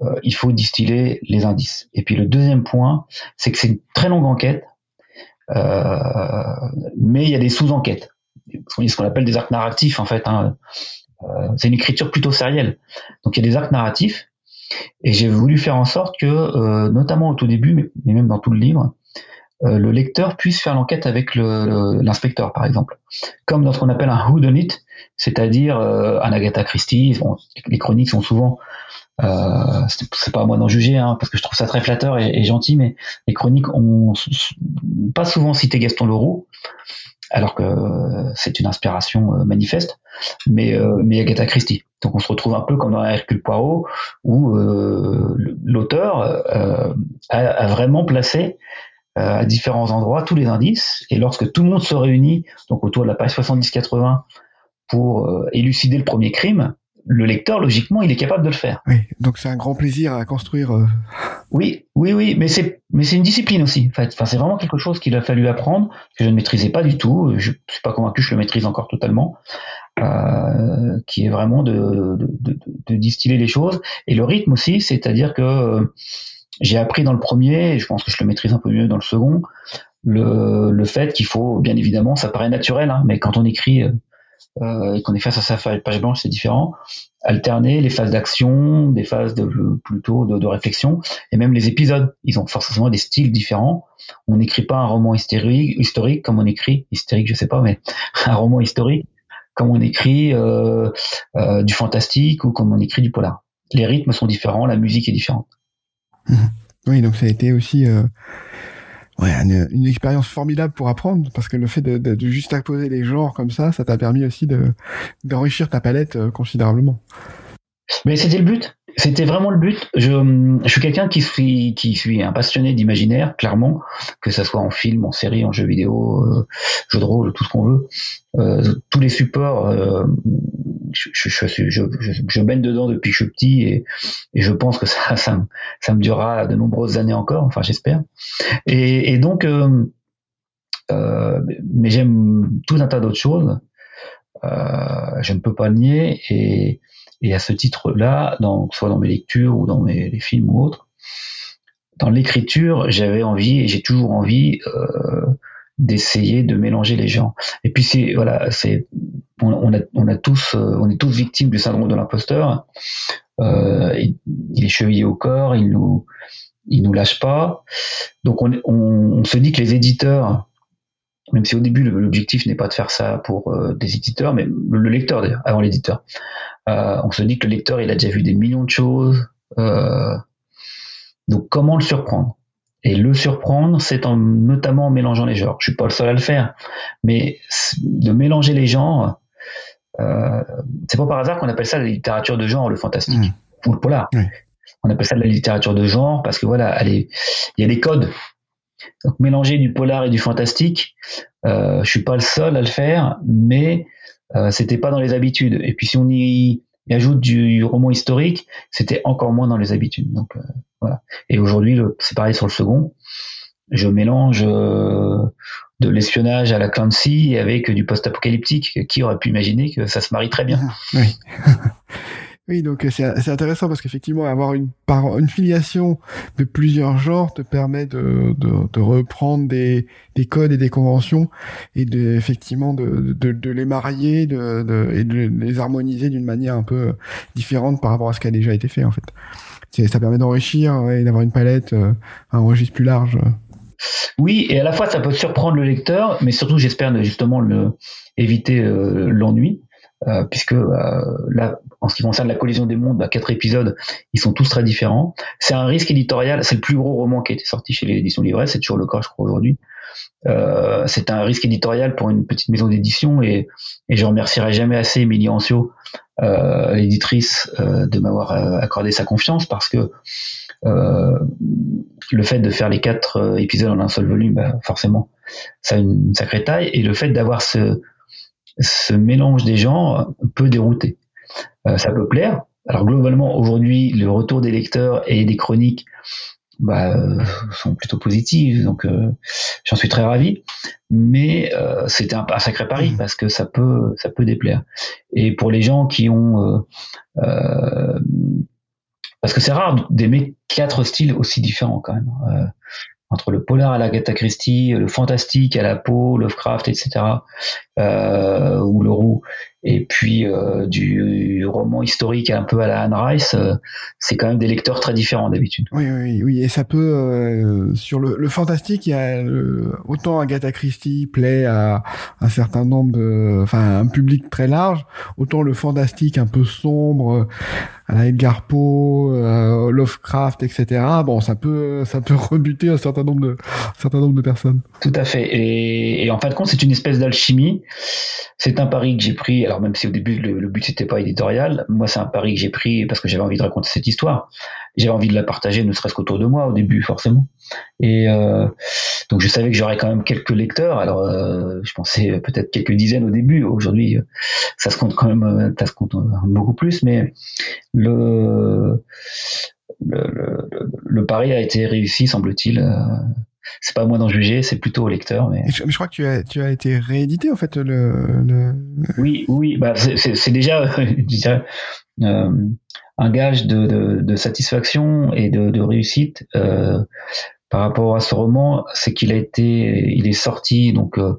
euh, il faut distiller les indices. Et puis le deuxième point, c'est que c'est une très longue enquête, mais il y a des sous-enquêtes ce qu'on appelle des arcs narratifs en fait. Hein. Euh, c'est une écriture plutôt sérielle. Donc il y a des arcs narratifs et j'ai voulu faire en sorte que, euh, notamment au tout début, mais, même dans tout le livre, euh, le lecteur puisse faire l'enquête avec l'inspecteur, par exemple, comme dans ce qu'on appelle un whodunit, c'est-à-dire un Agatha Christie. les chroniques sont souvent euh, c'est pas à moi d'en juger, hein, parce que je trouve ça très flatteur et, gentil, mais les chroniques ont pas souvent cité Gaston Leroux, alors que c'est une inspiration euh, manifeste, mais, euh, Agatha Christie. Donc on se retrouve un peu comme dans Hercule Poirot, où euh, l'auteur a, vraiment placé à différents endroits tous les indices, et lorsque tout le monde se réunit, donc autour de la page 70-80, pour élucider le premier crime, le lecteur, logiquement, il est capable de le faire. Oui, donc c'est un grand plaisir à construire. Euh. Oui, oui, oui, mais c'est mais c'est une discipline aussi. En fait, enfin, c'est vraiment quelque chose qu'il a fallu apprendre que je ne maîtrisais pas du tout. Je suis pas convaincu que je le maîtrise encore totalement. Euh, qui est vraiment de, de, de, distiller les choses et le rythme aussi, c'est-à-dire que euh, j'ai appris dans le premier, et je pense que je le maîtrise un peu mieux dans le second, le, le fait qu'il faut, bien évidemment, ça paraît naturel, hein, mais quand on écrit euh, et qu'on est face à sa page blanche, c'est différent. Alterner les phases d'action, des phases de, plutôt de, de, réflexion, et même les épisodes. Ils ont forcément des styles différents. On n'écrit pas un roman historique, historique comme on écrit hystérique, je sais pas, mais un roman historique comme on écrit euh, euh, du fantastique ou comme on écrit du polar. Les rythmes sont différents, la musique est différente. Mmh. Oui, donc ça a été aussi euh, une, expérience formidable pour apprendre parce que le fait de, juste apposer les genres comme ça, ça t'a permis aussi de d'enrichir ta palette euh, considérablement. Mais c'était le but. C'était vraiment le but. Je, suis quelqu'un qui suis, qui un passionné d'imaginaire, clairement, que ça soit en film, en série, en jeu vidéo, euh, jeu de rôle, tout ce qu'on veut. Tous les supports, je, je, je, je, baigne dedans depuis que je suis petit et, je pense que ça, ça, ça me durera de nombreuses années encore, enfin j'espère. Et, donc, euh, euh, mais j'aime tout un tas d'autres choses. Euh, je ne peux pas le nier et et à ce titre-là, soit dans mes lectures ou dans mes les films ou autres, dans l'écriture, j'avais envie et j'ai toujours envie euh, d'essayer de mélanger les gens. Et puis c'est voilà, c'est on, a, on a tous euh, on est tous victimes du syndrome de l'imposteur. Euh, il, est chevillé au corps, il nous il nous lâche pas. Donc on, on, on se dit que les éditeurs même si au début l'objectif n'est pas de faire ça pour euh, des éditeurs, mais le lecteur d'ailleurs, avant l'éditeur. Euh, on se dit que le lecteur il a déjà vu des millions de choses. Euh, donc comment le surprendre? Et le surprendre, c'est en, notamment en mélangeant les genres. Je suis pas le seul à le faire, mais de mélanger les genres, c'est pas par hasard qu'on appelle ça la littérature de genre, le fantastique mmh. ou le polar. On appelle ça de la littérature de genre parce que voilà, il y a des codes donc mélanger du polar et du fantastique, euh, je suis pas le seul à le faire, mais euh, c'était pas dans les habitudes. Et puis si on y, ajoute du roman historique, c'était encore moins dans les habitudes. Donc euh, voilà. Et aujourd'hui, c'est pareil sur le second. Je mélange euh, de l'espionnage à la Clancy avec du post-apocalyptique. Qui aurait pu imaginer que ça se marie très bien? Oui. Oui, donc euh, c'est intéressant parce qu'effectivement, avoir une, une filiation de plusieurs genres te permet de, de, de reprendre des, des codes et des conventions et de, effectivement de, de, les marier de, et de les harmoniser d'une manière un peu différente par rapport à ce qui a déjà été fait en fait. Ça permet d'enrichir et d'avoir une palette, euh, un registre plus large. Oui, et à la fois ça peut surprendre le lecteur, mais surtout j'espère justement le, éviter euh, l'ennui. Euh, puisque euh, là, en ce qui concerne la collision des mondes, bah, quatre épisodes, ils sont tous très différents. C'est un risque éditorial, c'est le plus gros roman qui a été sorti chez l'édition Livret, c'est toujours le cas, je crois, aujourd'hui. C'est un risque éditorial pour une petite maison d'édition et, je remercierai jamais assez Émilie Ancio, l'éditrice, de m'avoir accordé sa confiance parce que le fait de faire les quatre épisodes en un seul volume, bah, forcément, ça a une sacrée taille et le fait d'avoir ce ce mélange des genres peut dérouter. Euh, ça peut plaire. Alors globalement, aujourd'hui, le retour des lecteurs et des chroniques bah, euh, sont plutôt positifs, donc euh, j'en suis très ravi. Mais c'était un, sacré pari parce que ça peut, ça peut déplaire. Et pour les gens qui ont, parce que c'est rare d'aimer quatre styles aussi différents quand même entre le polar à la Agatha Christie, le fantastique à la Poe, Lovecraft, etc., euh, ou le roux, et puis euh, du roman historique un peu à la Anne Rice, euh, c'est quand même des lecteurs très différents d'habitude. Oui, oui, oui, et ça peut euh, sur le, le, fantastique, il y a autant Agatha Christie plaît à un certain nombre de, enfin un public très large, autant le fantastique un peu sombre à la Edgar Poe, euh, Lovecraft, etc. Bon, ça peut, ça peut rebuter un certain nombre de, un certain nombre de personnes. Tout à fait. Et, et en fin de compte, c'est une espèce d'alchimie. C'est un pari que j'ai pris. Alors même si au début le, le but c'était pas éditorial, moi c'est un pari que j'ai pris parce que j'avais envie de raconter cette histoire. J'avais envie de la partager, ne serait-ce qu'autour de moi au début forcément. Et euh, donc je savais que j'aurais quand même quelques lecteurs. Alors euh, je pensais peut-être quelques dizaines au début. Aujourd'hui, ça se compte quand même, ça se compte beaucoup plus. Mais le, le, le, pari a été réussi, semble-t-il. Euh, c'est pas à moi d'en juger, c'est plutôt au lecteur. Mais... Je, crois que tu as, tu as été réédité en fait. Le, le... Oui, oui, bah, c'est déjà, euh, un gage de, de, de, satisfaction et de, de réussite euh, par rapport à ce roman, c'est qu'il a été, il est sorti donc euh,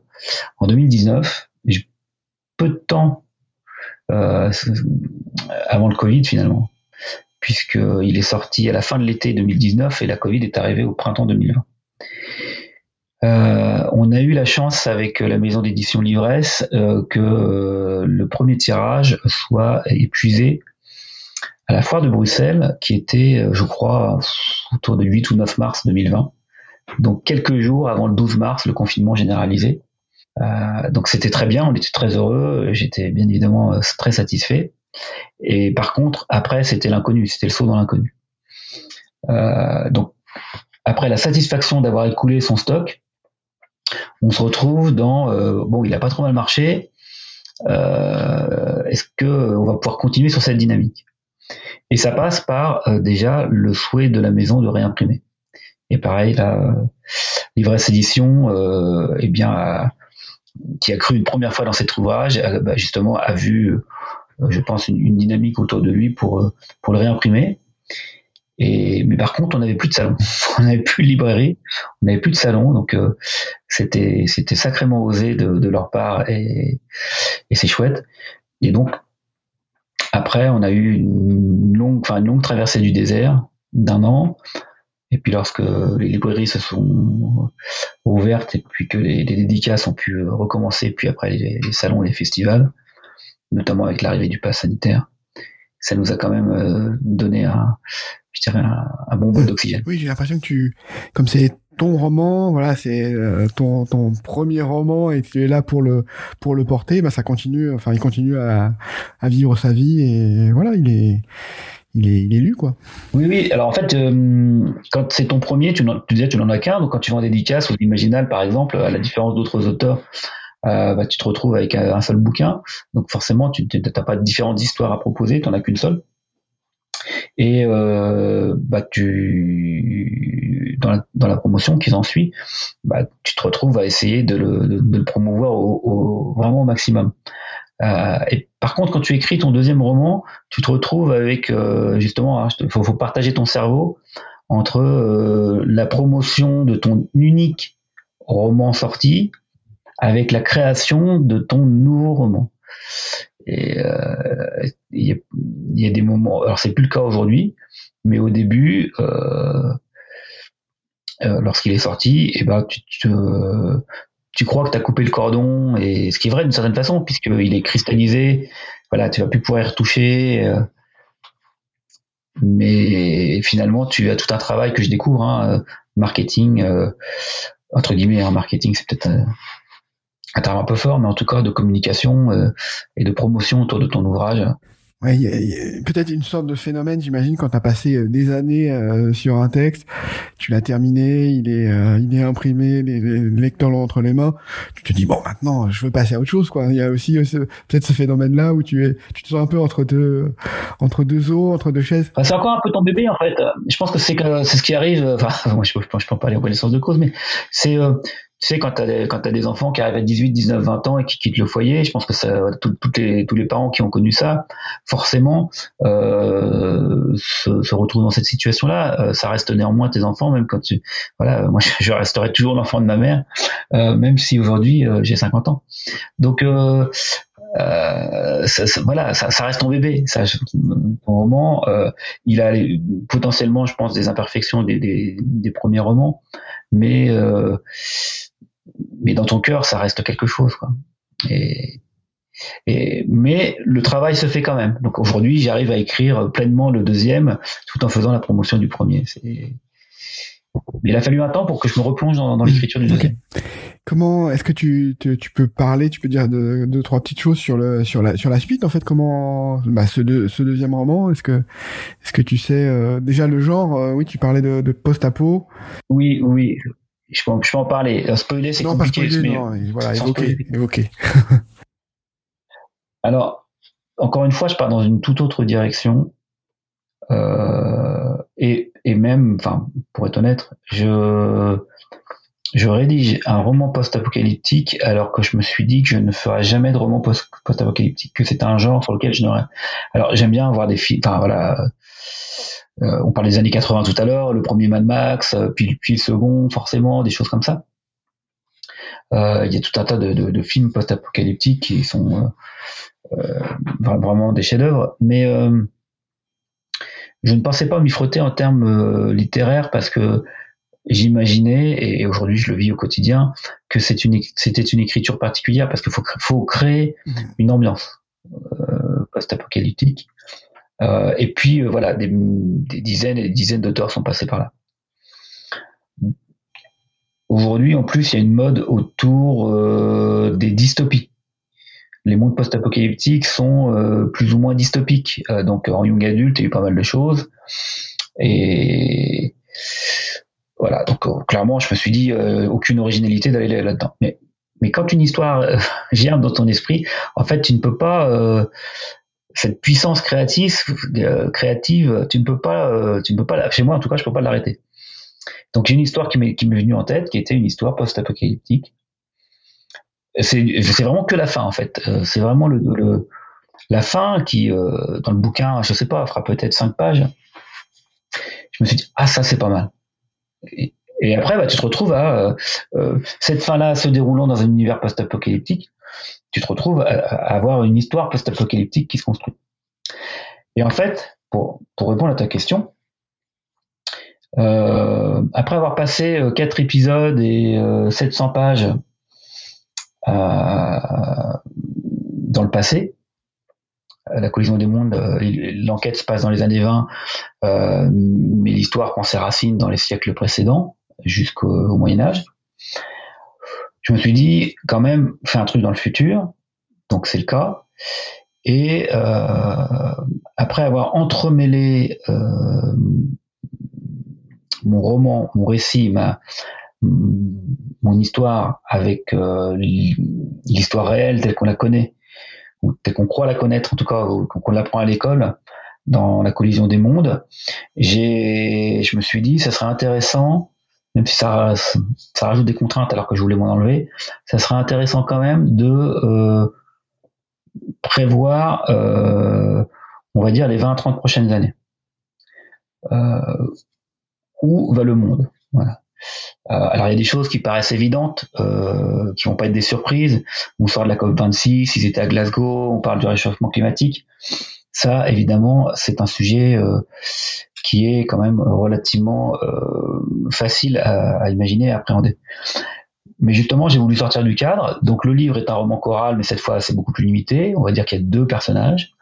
en 2019, peu de temps euh, avant le Covid finalement, puisqu'il est sorti à la fin de l'été 2019 et la Covid est arrivée au printemps 2020. Euh, on a eu la chance avec la maison d'édition Livresse euh, que euh, le premier tirage soit épuisé à la foire de Bruxelles, qui était, je crois, autour de 8 ou 9 mars 2020. Donc quelques jours avant le 12 mars, le confinement généralisé. Donc c'était très bien, on était très heureux, j'étais bien évidemment très satisfait. Et par contre, après, c'était l'inconnu, c'était le saut dans l'inconnu. Donc après la satisfaction d'avoir écoulé son stock, on se retrouve dans bon, il a pas trop mal marché. Est-ce que on va pouvoir continuer sur cette dynamique? Et ça passe par déjà le souhait de la maison de réimprimer. Et pareil, la l'ivresse édition, eh bien, qui a cru une première fois dans cet ouvrage, bah, justement a vu, euh, je pense, une, dynamique autour de lui pour, euh, pour le réimprimer. Et, mais par contre, on n'avait plus de salon, on n'avait plus de librairie, on n'avait plus de salon, donc euh, c'était sacrément osé de, de leur part et, et c'est chouette. Et donc après, on a eu une longue, enfin une longue traversée du désert d'un an. Et puis lorsque les librairies se sont ouvertes et puis que les, dédicaces ont pu recommencer, puis après les, salons, les festivals, notamment avec l'arrivée du pass sanitaire, ça nous a quand même euh, donné un, je dirais un, bon bol d'oxygène. Oui, j'ai l'impression que tu, comme c'est ton roman, voilà, c'est euh, ton, ton premier roman et tu es là pour le pour le porter, bah ça continue, enfin il continue à, à vivre sa vie et voilà, il est il est, il est lu, quoi. Oui, oui. Alors, en fait, euh, quand c'est ton premier, tu, tu disais, tu n'en as qu'un. Donc, quand tu vends des dédicace ou l'imaginal, par exemple, à la différence d'autres auteurs, euh, bah, tu te retrouves avec un, seul bouquin. Donc, forcément, tu n'as pas différentes histoires à proposer, tu n'en as qu'une seule. Et euh, bah, tu, dans, la, dans la promotion qui s'en suit, bah, tu te retrouves à essayer de le, de, le promouvoir au, vraiment au maximum. et par contre, quand tu écris ton deuxième roman, tu te retrouves avec justement, il hein, faut, partager ton cerveau entre la promotion de ton unique roman sorti avec la création de ton nouveau roman. Et il y, a des moments, alors c'est plus le cas aujourd'hui, mais au début, euh, euh, lorsqu'il est sorti, et eh ben tu, tu crois que tu as coupé le cordon, et ce qui est vrai d'une certaine façon, puisqu'il est cristallisé, voilà, tu vas plus pouvoir y retoucher. Euh, mais finalement, tu as tout un travail que je découvre, hein, marketing, entre guillemets, hein, marketing, c'est peut-être un terme un peu fort, mais en tout cas de communication et de promotion autour de ton ouvrage. Ouais, y a, peut-être une sorte de phénomène, j'imagine, quand tu as passé euh, des années euh, sur un texte, tu l'as terminé, il est, euh, il est imprimé, les, lecteurs l'ont entre les mains, tu te dis bon maintenant je veux passer à autre chose quoi. Il y a aussi peut-être ce phénomène-là où tu es, tu te sens un peu entre deux, entre deux eaux, entre deux chaises. c'est encore un peu ton bébé en fait. Je pense que c'est c'est ce qui arrive. Enfin, moi je, je, peux pas aller au sens de cause, mais c'est tu sais, quand tu as, des enfants qui arrivent à 18, 19, 20 ans et qui quittent le foyer, je pense que ça, toutes les, tous les parents qui ont connu ça, forcément, euh, se, se, retrouvent dans cette situation-là. Euh, ça reste néanmoins tes enfants, même quand tu... Voilà, moi, je resterai toujours l'enfant de ma mère, euh, même si aujourd'hui, euh, j'ai 50 ans. Donc, euh, ça, ça, voilà, ça, ça, reste ton bébé. Ça, ton roman, euh, il a potentiellement, je pense, des imperfections des, des, des premiers romans, mais euh, mais dans ton cœur, ça reste quelque chose. Quoi. Et, et, mais le travail se fait quand même. Donc aujourd'hui, j'arrive à écrire pleinement le deuxième, tout en faisant la promotion du premier. C'est mais il a fallu un temps pour que je me replonge dans, dans l'écriture du deuxième. Comment est-ce que tu, tu, tu, peux parler, tu peux dire deux, deux, trois petites choses sur le sur la sur la suite en fait comment bah, ce, ce deuxième roman est-ce que est-ce que tu sais euh, déjà le genre euh, oui tu parlais de, de post-apo oui oui je peux, je peux en parler. Euh, spoiler, c'est compliqué. Pas spoiler, non, voilà, évoquer, évoquer. Alors, encore une fois, je pars dans une toute autre direction. Euh, et, et même, enfin, pour être honnête, je, je rédige un roman post-apocalyptique alors que je me suis dit que je ne ferais jamais de roman post-apocalyptique, que c'est un genre sur lequel je n'aurais. Alors, j'aime bien avoir des films, enfin voilà, euh, on parle des années 80 tout à l'heure, le premier Mad Max, euh, puis, le second, forcément, des choses comme ça. Euh, il y a tout un tas de, films post-apocalyptiques qui sont vraiment des chefs-d'œuvre, mais je ne pensais pas m'y frotter en termes littéraires parce que j'imaginais, et aujourd'hui je le vis au quotidien, que c'était une, une écriture particulière parce qu'il faut, faut créer mmh. une ambiance post-apocalyptique. Euh, et puis euh, voilà, des, dizaines et des dizaines d'auteurs sont passés par là. Aujourd'hui, en plus, il y a une mode autour euh, des dystopies. Les mondes post-apocalyptiques sont plus ou moins dystopiques. donc en young adulte, il y a eu pas mal de choses. Et voilà, donc clairement, je me suis dit aucune originalité d'aller là-dedans. Mais mais quand une histoire germe dans ton esprit, en fait, tu ne peux pas cette puissance créative, euh, créative, tu ne peux pas, euh, tu ne peux pas, chez moi en tout cas, je peux pas l'arrêter. Donc j'ai une histoire qui m'est venue en tête, qui était une histoire post-apocalyptique. C'est vraiment que la fin en fait. Euh, c'est vraiment le, la fin qui dans le bouquin, je sais pas, fera peut-être cinq pages. Je me suis dit ah ça c'est pas mal. Et, après bah tu te retrouves à cette fin là se déroulant dans un univers post-apocalyptique tu te retrouves à, avoir une histoire post-apocalyptique qui se construit. Et en fait, pour, pour répondre à ta question, euh, après avoir passé euh, quatre épisodes et 700 euh, pages dans le passé, la collision des mondes, l'enquête se passe dans les années 20, mais l'histoire prend ses racines dans les siècles précédents, jusqu'au Moyen Âge je me suis dit quand même fais un truc dans le futur, donc c'est le cas. Et euh, après avoir entremêlé euh, mon roman, mon récit, ma, mon histoire avec euh, l'histoire réelle telle qu'on la connaît, ou telle qu'on croit la connaître, en tout cas, qu'on l'apprend à l'école, dans la collision des mondes, j'ai, je me suis dit, ça serait intéressant même si ça, ça rajoute des contraintes alors que je voulais m'en enlever, ça serait intéressant quand même de, euh, prévoir, on va dire, les 20 à 30 prochaines années. où va le monde? Voilà. Alors il y a des choses qui paraissent évidentes, euh, qui vont pas être des surprises. On sort de la COP 26, ils étaient à Glasgow, on parle du réchauffement climatique. Ça, évidemment, c'est un sujet euh, qui est quand même relativement euh, facile à, imaginer et à appréhender. Mais justement, j'ai voulu sortir du cadre. Donc le livre est un roman choral, mais cette fois c'est beaucoup plus limité. On va dire qu'il y a deux personnages.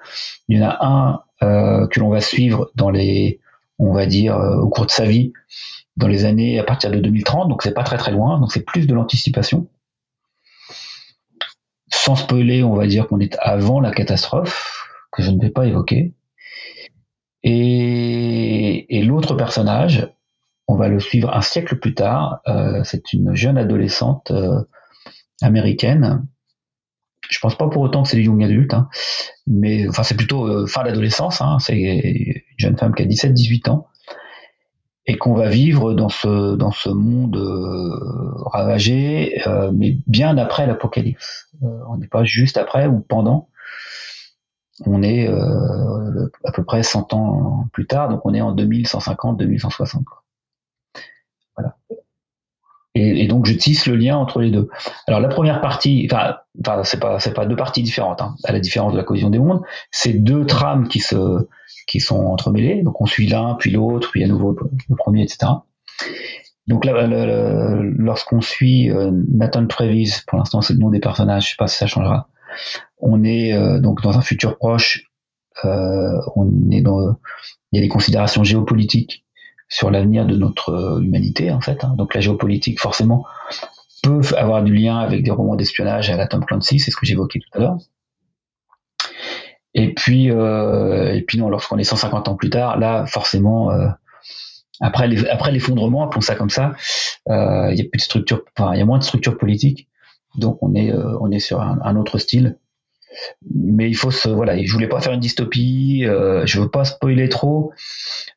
Il y en a un euh, que l'on va suivre dans les, on va dire, au cours de sa vie, dans les années à partir de 2030. Donc c'est pas très très loin. Donc c'est plus de l'anticipation. Sans spoiler, on va dire qu'on est avant la catastrophe que je ne vais pas évoquer. Et, l'autre personnage, on va le suivre un siècle plus tard. Euh, c'est une jeune adolescente euh, américaine. Je pense pas pour autant que c'est du young adulte, hein, mais enfin c'est plutôt euh, fin d'adolescence. Hein, c'est une jeune femme qui a 17-18 ans et qu'on va vivre dans ce dans ce monde ravagé, mais bien après l'apocalypse. on n'est pas juste après ou pendant on est euh, à peu près 100 ans plus tard, donc on est en 2150, 2160. Voilà. Et, donc je tisse le lien entre les deux. Alors la première partie, enfin, enfin c'est pas c'est pas deux parties différentes, hein, à la différence de la cohésion des mondes, c'est deux trames qui se qui sont entremêlées. Donc on suit l'un puis l'autre, puis à nouveau le premier, etc. Donc là, lorsqu'on suit euh, Nathan Travis, pour l'instant c'est le nom des personnages, je sais pas si ça changera. On est euh, donc dans un futur proche. Euh, on est dans, il y a des considérations géopolitiques sur l'avenir de notre euh, humanité en fait. Hein. Donc la géopolitique forcément peut avoir du lien avec des romans d'espionnage à la Tom Clancy, c'est ce que j'évoquais tout à l'heure. Et puis, et puis non, lorsqu'on est 150 ans plus tard, là, forcément, après l'effondrement, appelons ça comme ça, il y a plus de structure, enfin, il y a moins de structure politique, donc on est, on est sur un autre style mais il faut se voilà je voulais pas faire une dystopie euh, je veux pas spoiler trop.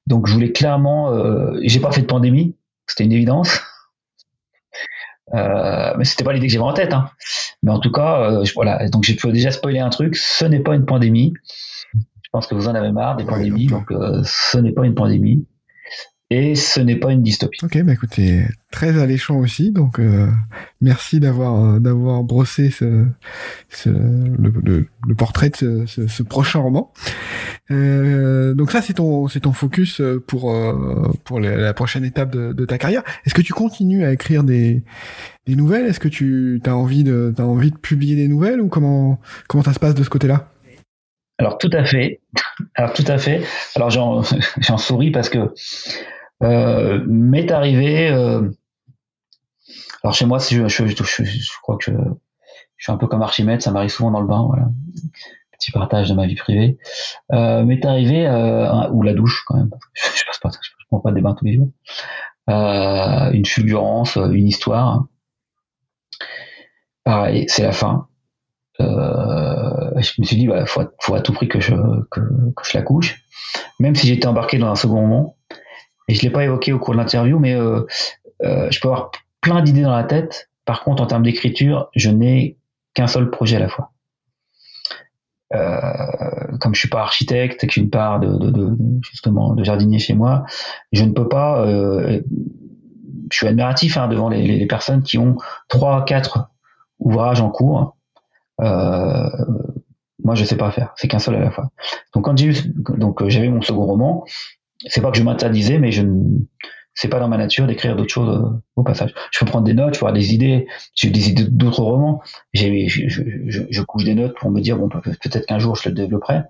Donc je voulais clairement euh, j'ai pas fait de pandémie c'était une évidence. Euh, mais c'était pas l'idée que j'avais en tête hein. mais en tout cas euh, voilà donc j'ai pu déjà spoiler un truc ce n'est pas une pandémie. Je pense que vous en avez marre des pandémies donc euh, ce n'est pas une pandémie et ce n'est pas une dystopie. Ok, bah écoutez, très alléchant aussi, donc euh, merci d'avoir euh, d'avoir brossé ce, ce le, le, portrait de ce, ce, prochain roman. Euh, donc ça c'est ton c'est ton focus pour euh, pour la prochaine étape de, de ta carrière. Est-ce que tu continues à écrire des des nouvelles? Est-ce que tu as envie de as envie de publier des nouvelles? Ou comment comment ça se passe de ce côté-là? Alors tout à fait. Alors tout à fait. Alors j'en j'en souris parce que euh, m'est arrivé. Euh, alors chez moi, je, je, je, je, crois que je, suis un peu comme Archimède, ça m'arrive souvent dans le bain, voilà. Petit partage de ma vie privée. Euh, m'est arrivé euh, ou la douche quand même. Je, passe pas, je, prends pas des bains tous les jours. Euh, une fulgurance, une histoire. Pareil, c'est la fin. Euh, je me suis dit, bah, faut, faut à tout prix que je, que, que je la couche. Même si j'étais embarqué dans un second moment, et je l'ai pas évoqué au cours de l'interview, mais euh, euh, je peux avoir plein d'idées dans la tête. Par contre, en termes d'écriture, je n'ai qu'un seul projet à la fois. Euh, comme je suis pas architecte et que j'ai une part de, justement de jardinier chez moi, je ne peux pas. Je suis admiratif hein, devant les, personnes qui ont trois, quatre ouvrages en cours. Moi, je sais pas faire. C'est qu'un seul à la fois. Donc, quand j'ai eu, mon second roman, c'est pas que je m'interdisais, mais je ne, c'est pas dans ma nature d'écrire d'autres choses euh, au passage. Je peux prendre des notes, je peux avoir des idées, j'ai des idées d'autres romans. J'ai, je, je, je, couche des notes pour me dire bon peut-être qu'un jour je le développerai,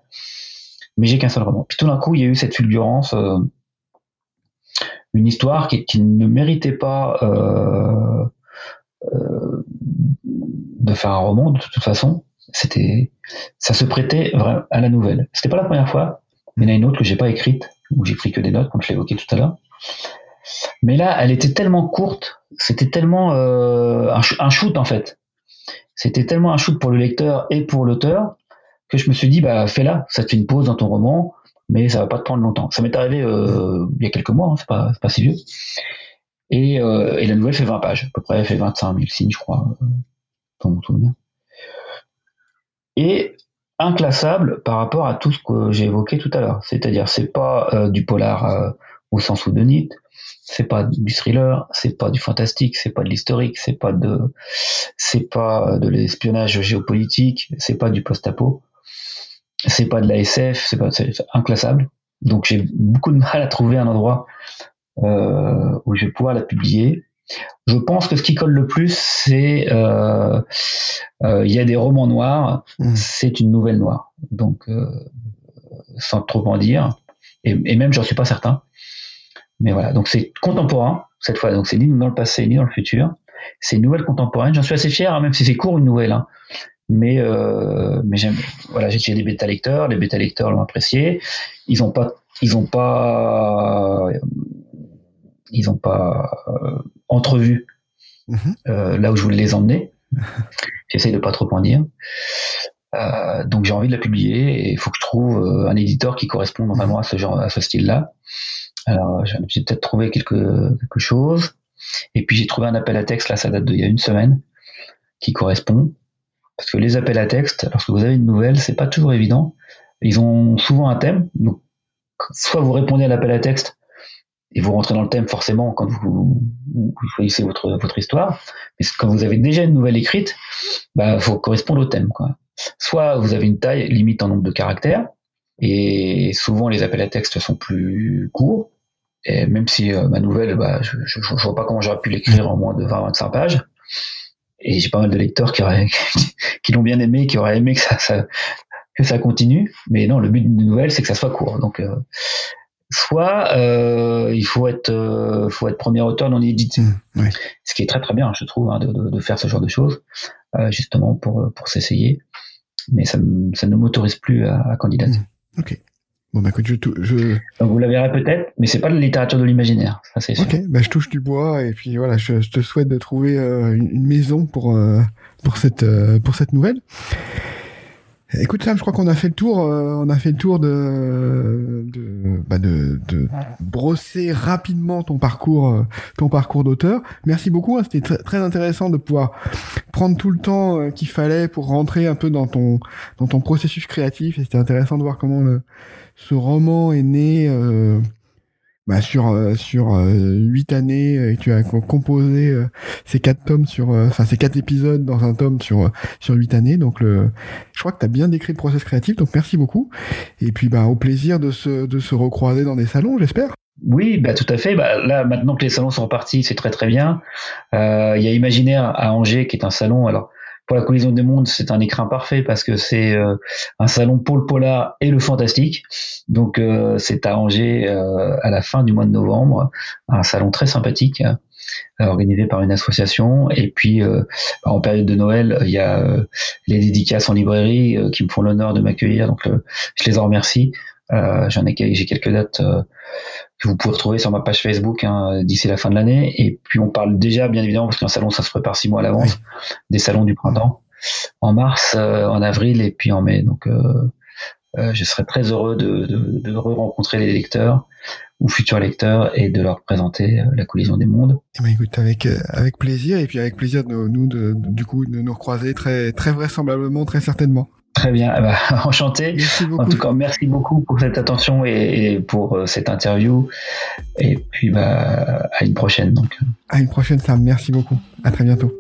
mais j'ai qu'un seul roman. Puis tout d'un coup il y a eu cette fulgurance, euh, une histoire qui, qui, ne méritait pas euh, euh, de faire un roman de toute façon. C'était, ça se prêtait à la nouvelle. C'était pas la première fois, mais il y en a une autre que j'ai pas écrite où j'ai pris que des notes, comme je l'ai évoqué tout à l'heure. Mais là, elle était tellement courte, c'était tellement euh, un, shoot en fait. C'était tellement un shoot pour le lecteur et pour l'auteur que je me suis dit, bah fais-la, ça te fait une pause dans ton roman, mais ça va pas te prendre longtemps. Ça m'est arrivé euh, il y a quelques mois, hein, c'est pas, pas si vieux. Et, euh, la nouvelle fait 20 pages, à peu près, elle fait 25 000 signes, je crois, dans mon souvenir. Et inclassable par rapport à tout ce que j'ai évoqué tout à l'heure. C'est-à-dire, c'est pas euh, du polar euh, au sens où de Nietzsche, c'est pas du thriller, c'est pas du fantastique, c'est pas de l'historique, c'est pas de, c'est pas de l'espionnage géopolitique, c'est pas du post-apo, c'est pas de la SF, c'est pas, c'est inclassable. Donc j'ai beaucoup de mal à trouver un endroit euh, où je vais pouvoir la publier. Je pense que ce qui colle le plus, c'est euh, euh, il y a des romans noirs, mmh. c'est une nouvelle noire. Donc sans trop en dire, et, et même j'en suis pas certain. Mais voilà, donc c'est contemporain cette fois, donc c'est ni dans le passé ni dans le futur. C'est une nouvelle contemporaine. J'en suis assez fier, hein, même si c'est court une nouvelle. Hein. Mais euh, mais j'aime. Voilà, j'ai des bêta lecteurs. Les bêta lecteurs l'ont apprécié. Ils ont pas ils ont pas ils ont pas euh, entrevu mhm. euh, là où je voulais les emmener. J'essaye de pas trop en dire. Euh, donc j'ai envie de la publier et il faut que je trouve euh, un éditeur qui corresponde vraiment à ce genre, à ce style-là. Alors j'ai peut-être trouvé quelque quelque chose. Et puis j'ai trouvé un appel à texte là, ça date d'il y a une semaine, qui correspond. Parce que les appels à texte, lorsque vous avez une nouvelle, c'est pas toujours évident. Ils ont souvent un thème. Donc soit vous répondez à l'appel à texte et vous rentrez dans le thème forcément quand vous, vous, choisissez votre, votre histoire. Mais quand vous avez déjà une nouvelle écrite, bah, faut correspondre au thème. Quoi. Soit vous avez une taille limite en nombre de caractères, et souvent les appels à texte sont plus courts. Et même si euh, ma nouvelle, bah, je, je, je, vois pas comment j'aurais pu l'écrire en moins de 20-25 pages. Et j'ai pas mal de lecteurs qui, auraient, qui l'ont bien aimé, qui auraient aimé que ça, ça, que ça continue. Mais non, le but d'une nouvelle, c'est que ça soit court. Donc, euh, soit euh, il faut être, euh, faut être premier auteur non édité, mmh, ce qui est très très bien, je trouve, hein, de, de, de, faire ce genre de choses, euh, justement pour pour s'essayer. Mais ça, ça ne m'autorise plus à, à candidater. Mmh, ok. Bon, bah, écoute, je, je... Donc, vous la verrez peut-être, mais c'est pas de la littérature de l'imaginaire, ça c'est sûr. Ok, bah, je touche du bois et puis voilà, je, je te souhaite de trouver une, maison pour pour cette pour cette nouvelle. Écoute Sam, je crois qu'on a fait le tour. Euh, on a fait le tour de bah de, de brosser rapidement ton parcours, euh, ton parcours d'auteur. Merci beaucoup. Hein, C'était très intéressant de pouvoir prendre tout le temps euh, qu'il fallait pour rentrer un peu dans ton dans ton processus créatif. C'était intéressant de voir comment le, ce roman est né bah, sur euh, sur euh, huit années et tu as composé euh, ces quatre tomes sur enfin ces quatre épisodes dans un tome sur sur huit années donc le je crois que tu as bien décrit le process créatif donc merci beaucoup et puis bah au plaisir de se de se recroiser dans des salons j'espère oui, bah tout à fait. Bah, là, maintenant que les salons sont repartis, c'est très très bien. Il y a Imaginaire à Angers qui est un salon. Alors, pour la collision des mondes, c'est un écrin parfait parce que c'est euh, un salon pour le polar et le fantastique. Donc euh, c'est arrangé euh, à la fin du mois de novembre, un salon très sympathique organisé par une association. Et puis en période de Noël, il y a les dédicaces en librairie qui me font l'honneur de m'accueillir. Donc je les en remercie. J'en ai j'ai quelques dates que vous pouvez retrouver sur ma page Facebook hein, d'ici la fin de l'année. Et puis on parle déjà, bien évidemment, parce qu'un salon, ça se prépare six mois à l'avance, des salons du printemps, en mars, euh, en avril et puis en mai. Donc euh, euh, je serais très heureux de, de, de re-rencontrer les lecteurs ou futurs lecteurs et de leur présenter la collision des mondes. Eh ben, écoute, avec avec plaisir et puis avec plaisir de nous de, du coup de nous recroiser très très vraisemblablement très certainement. Très bien, eh ben, enchanté. En tout cas, merci beaucoup pour cette attention et, pour euh, cette interview. Et puis, bah, à une prochaine. Donc. À une prochaine, Sam. Merci beaucoup. À très bientôt.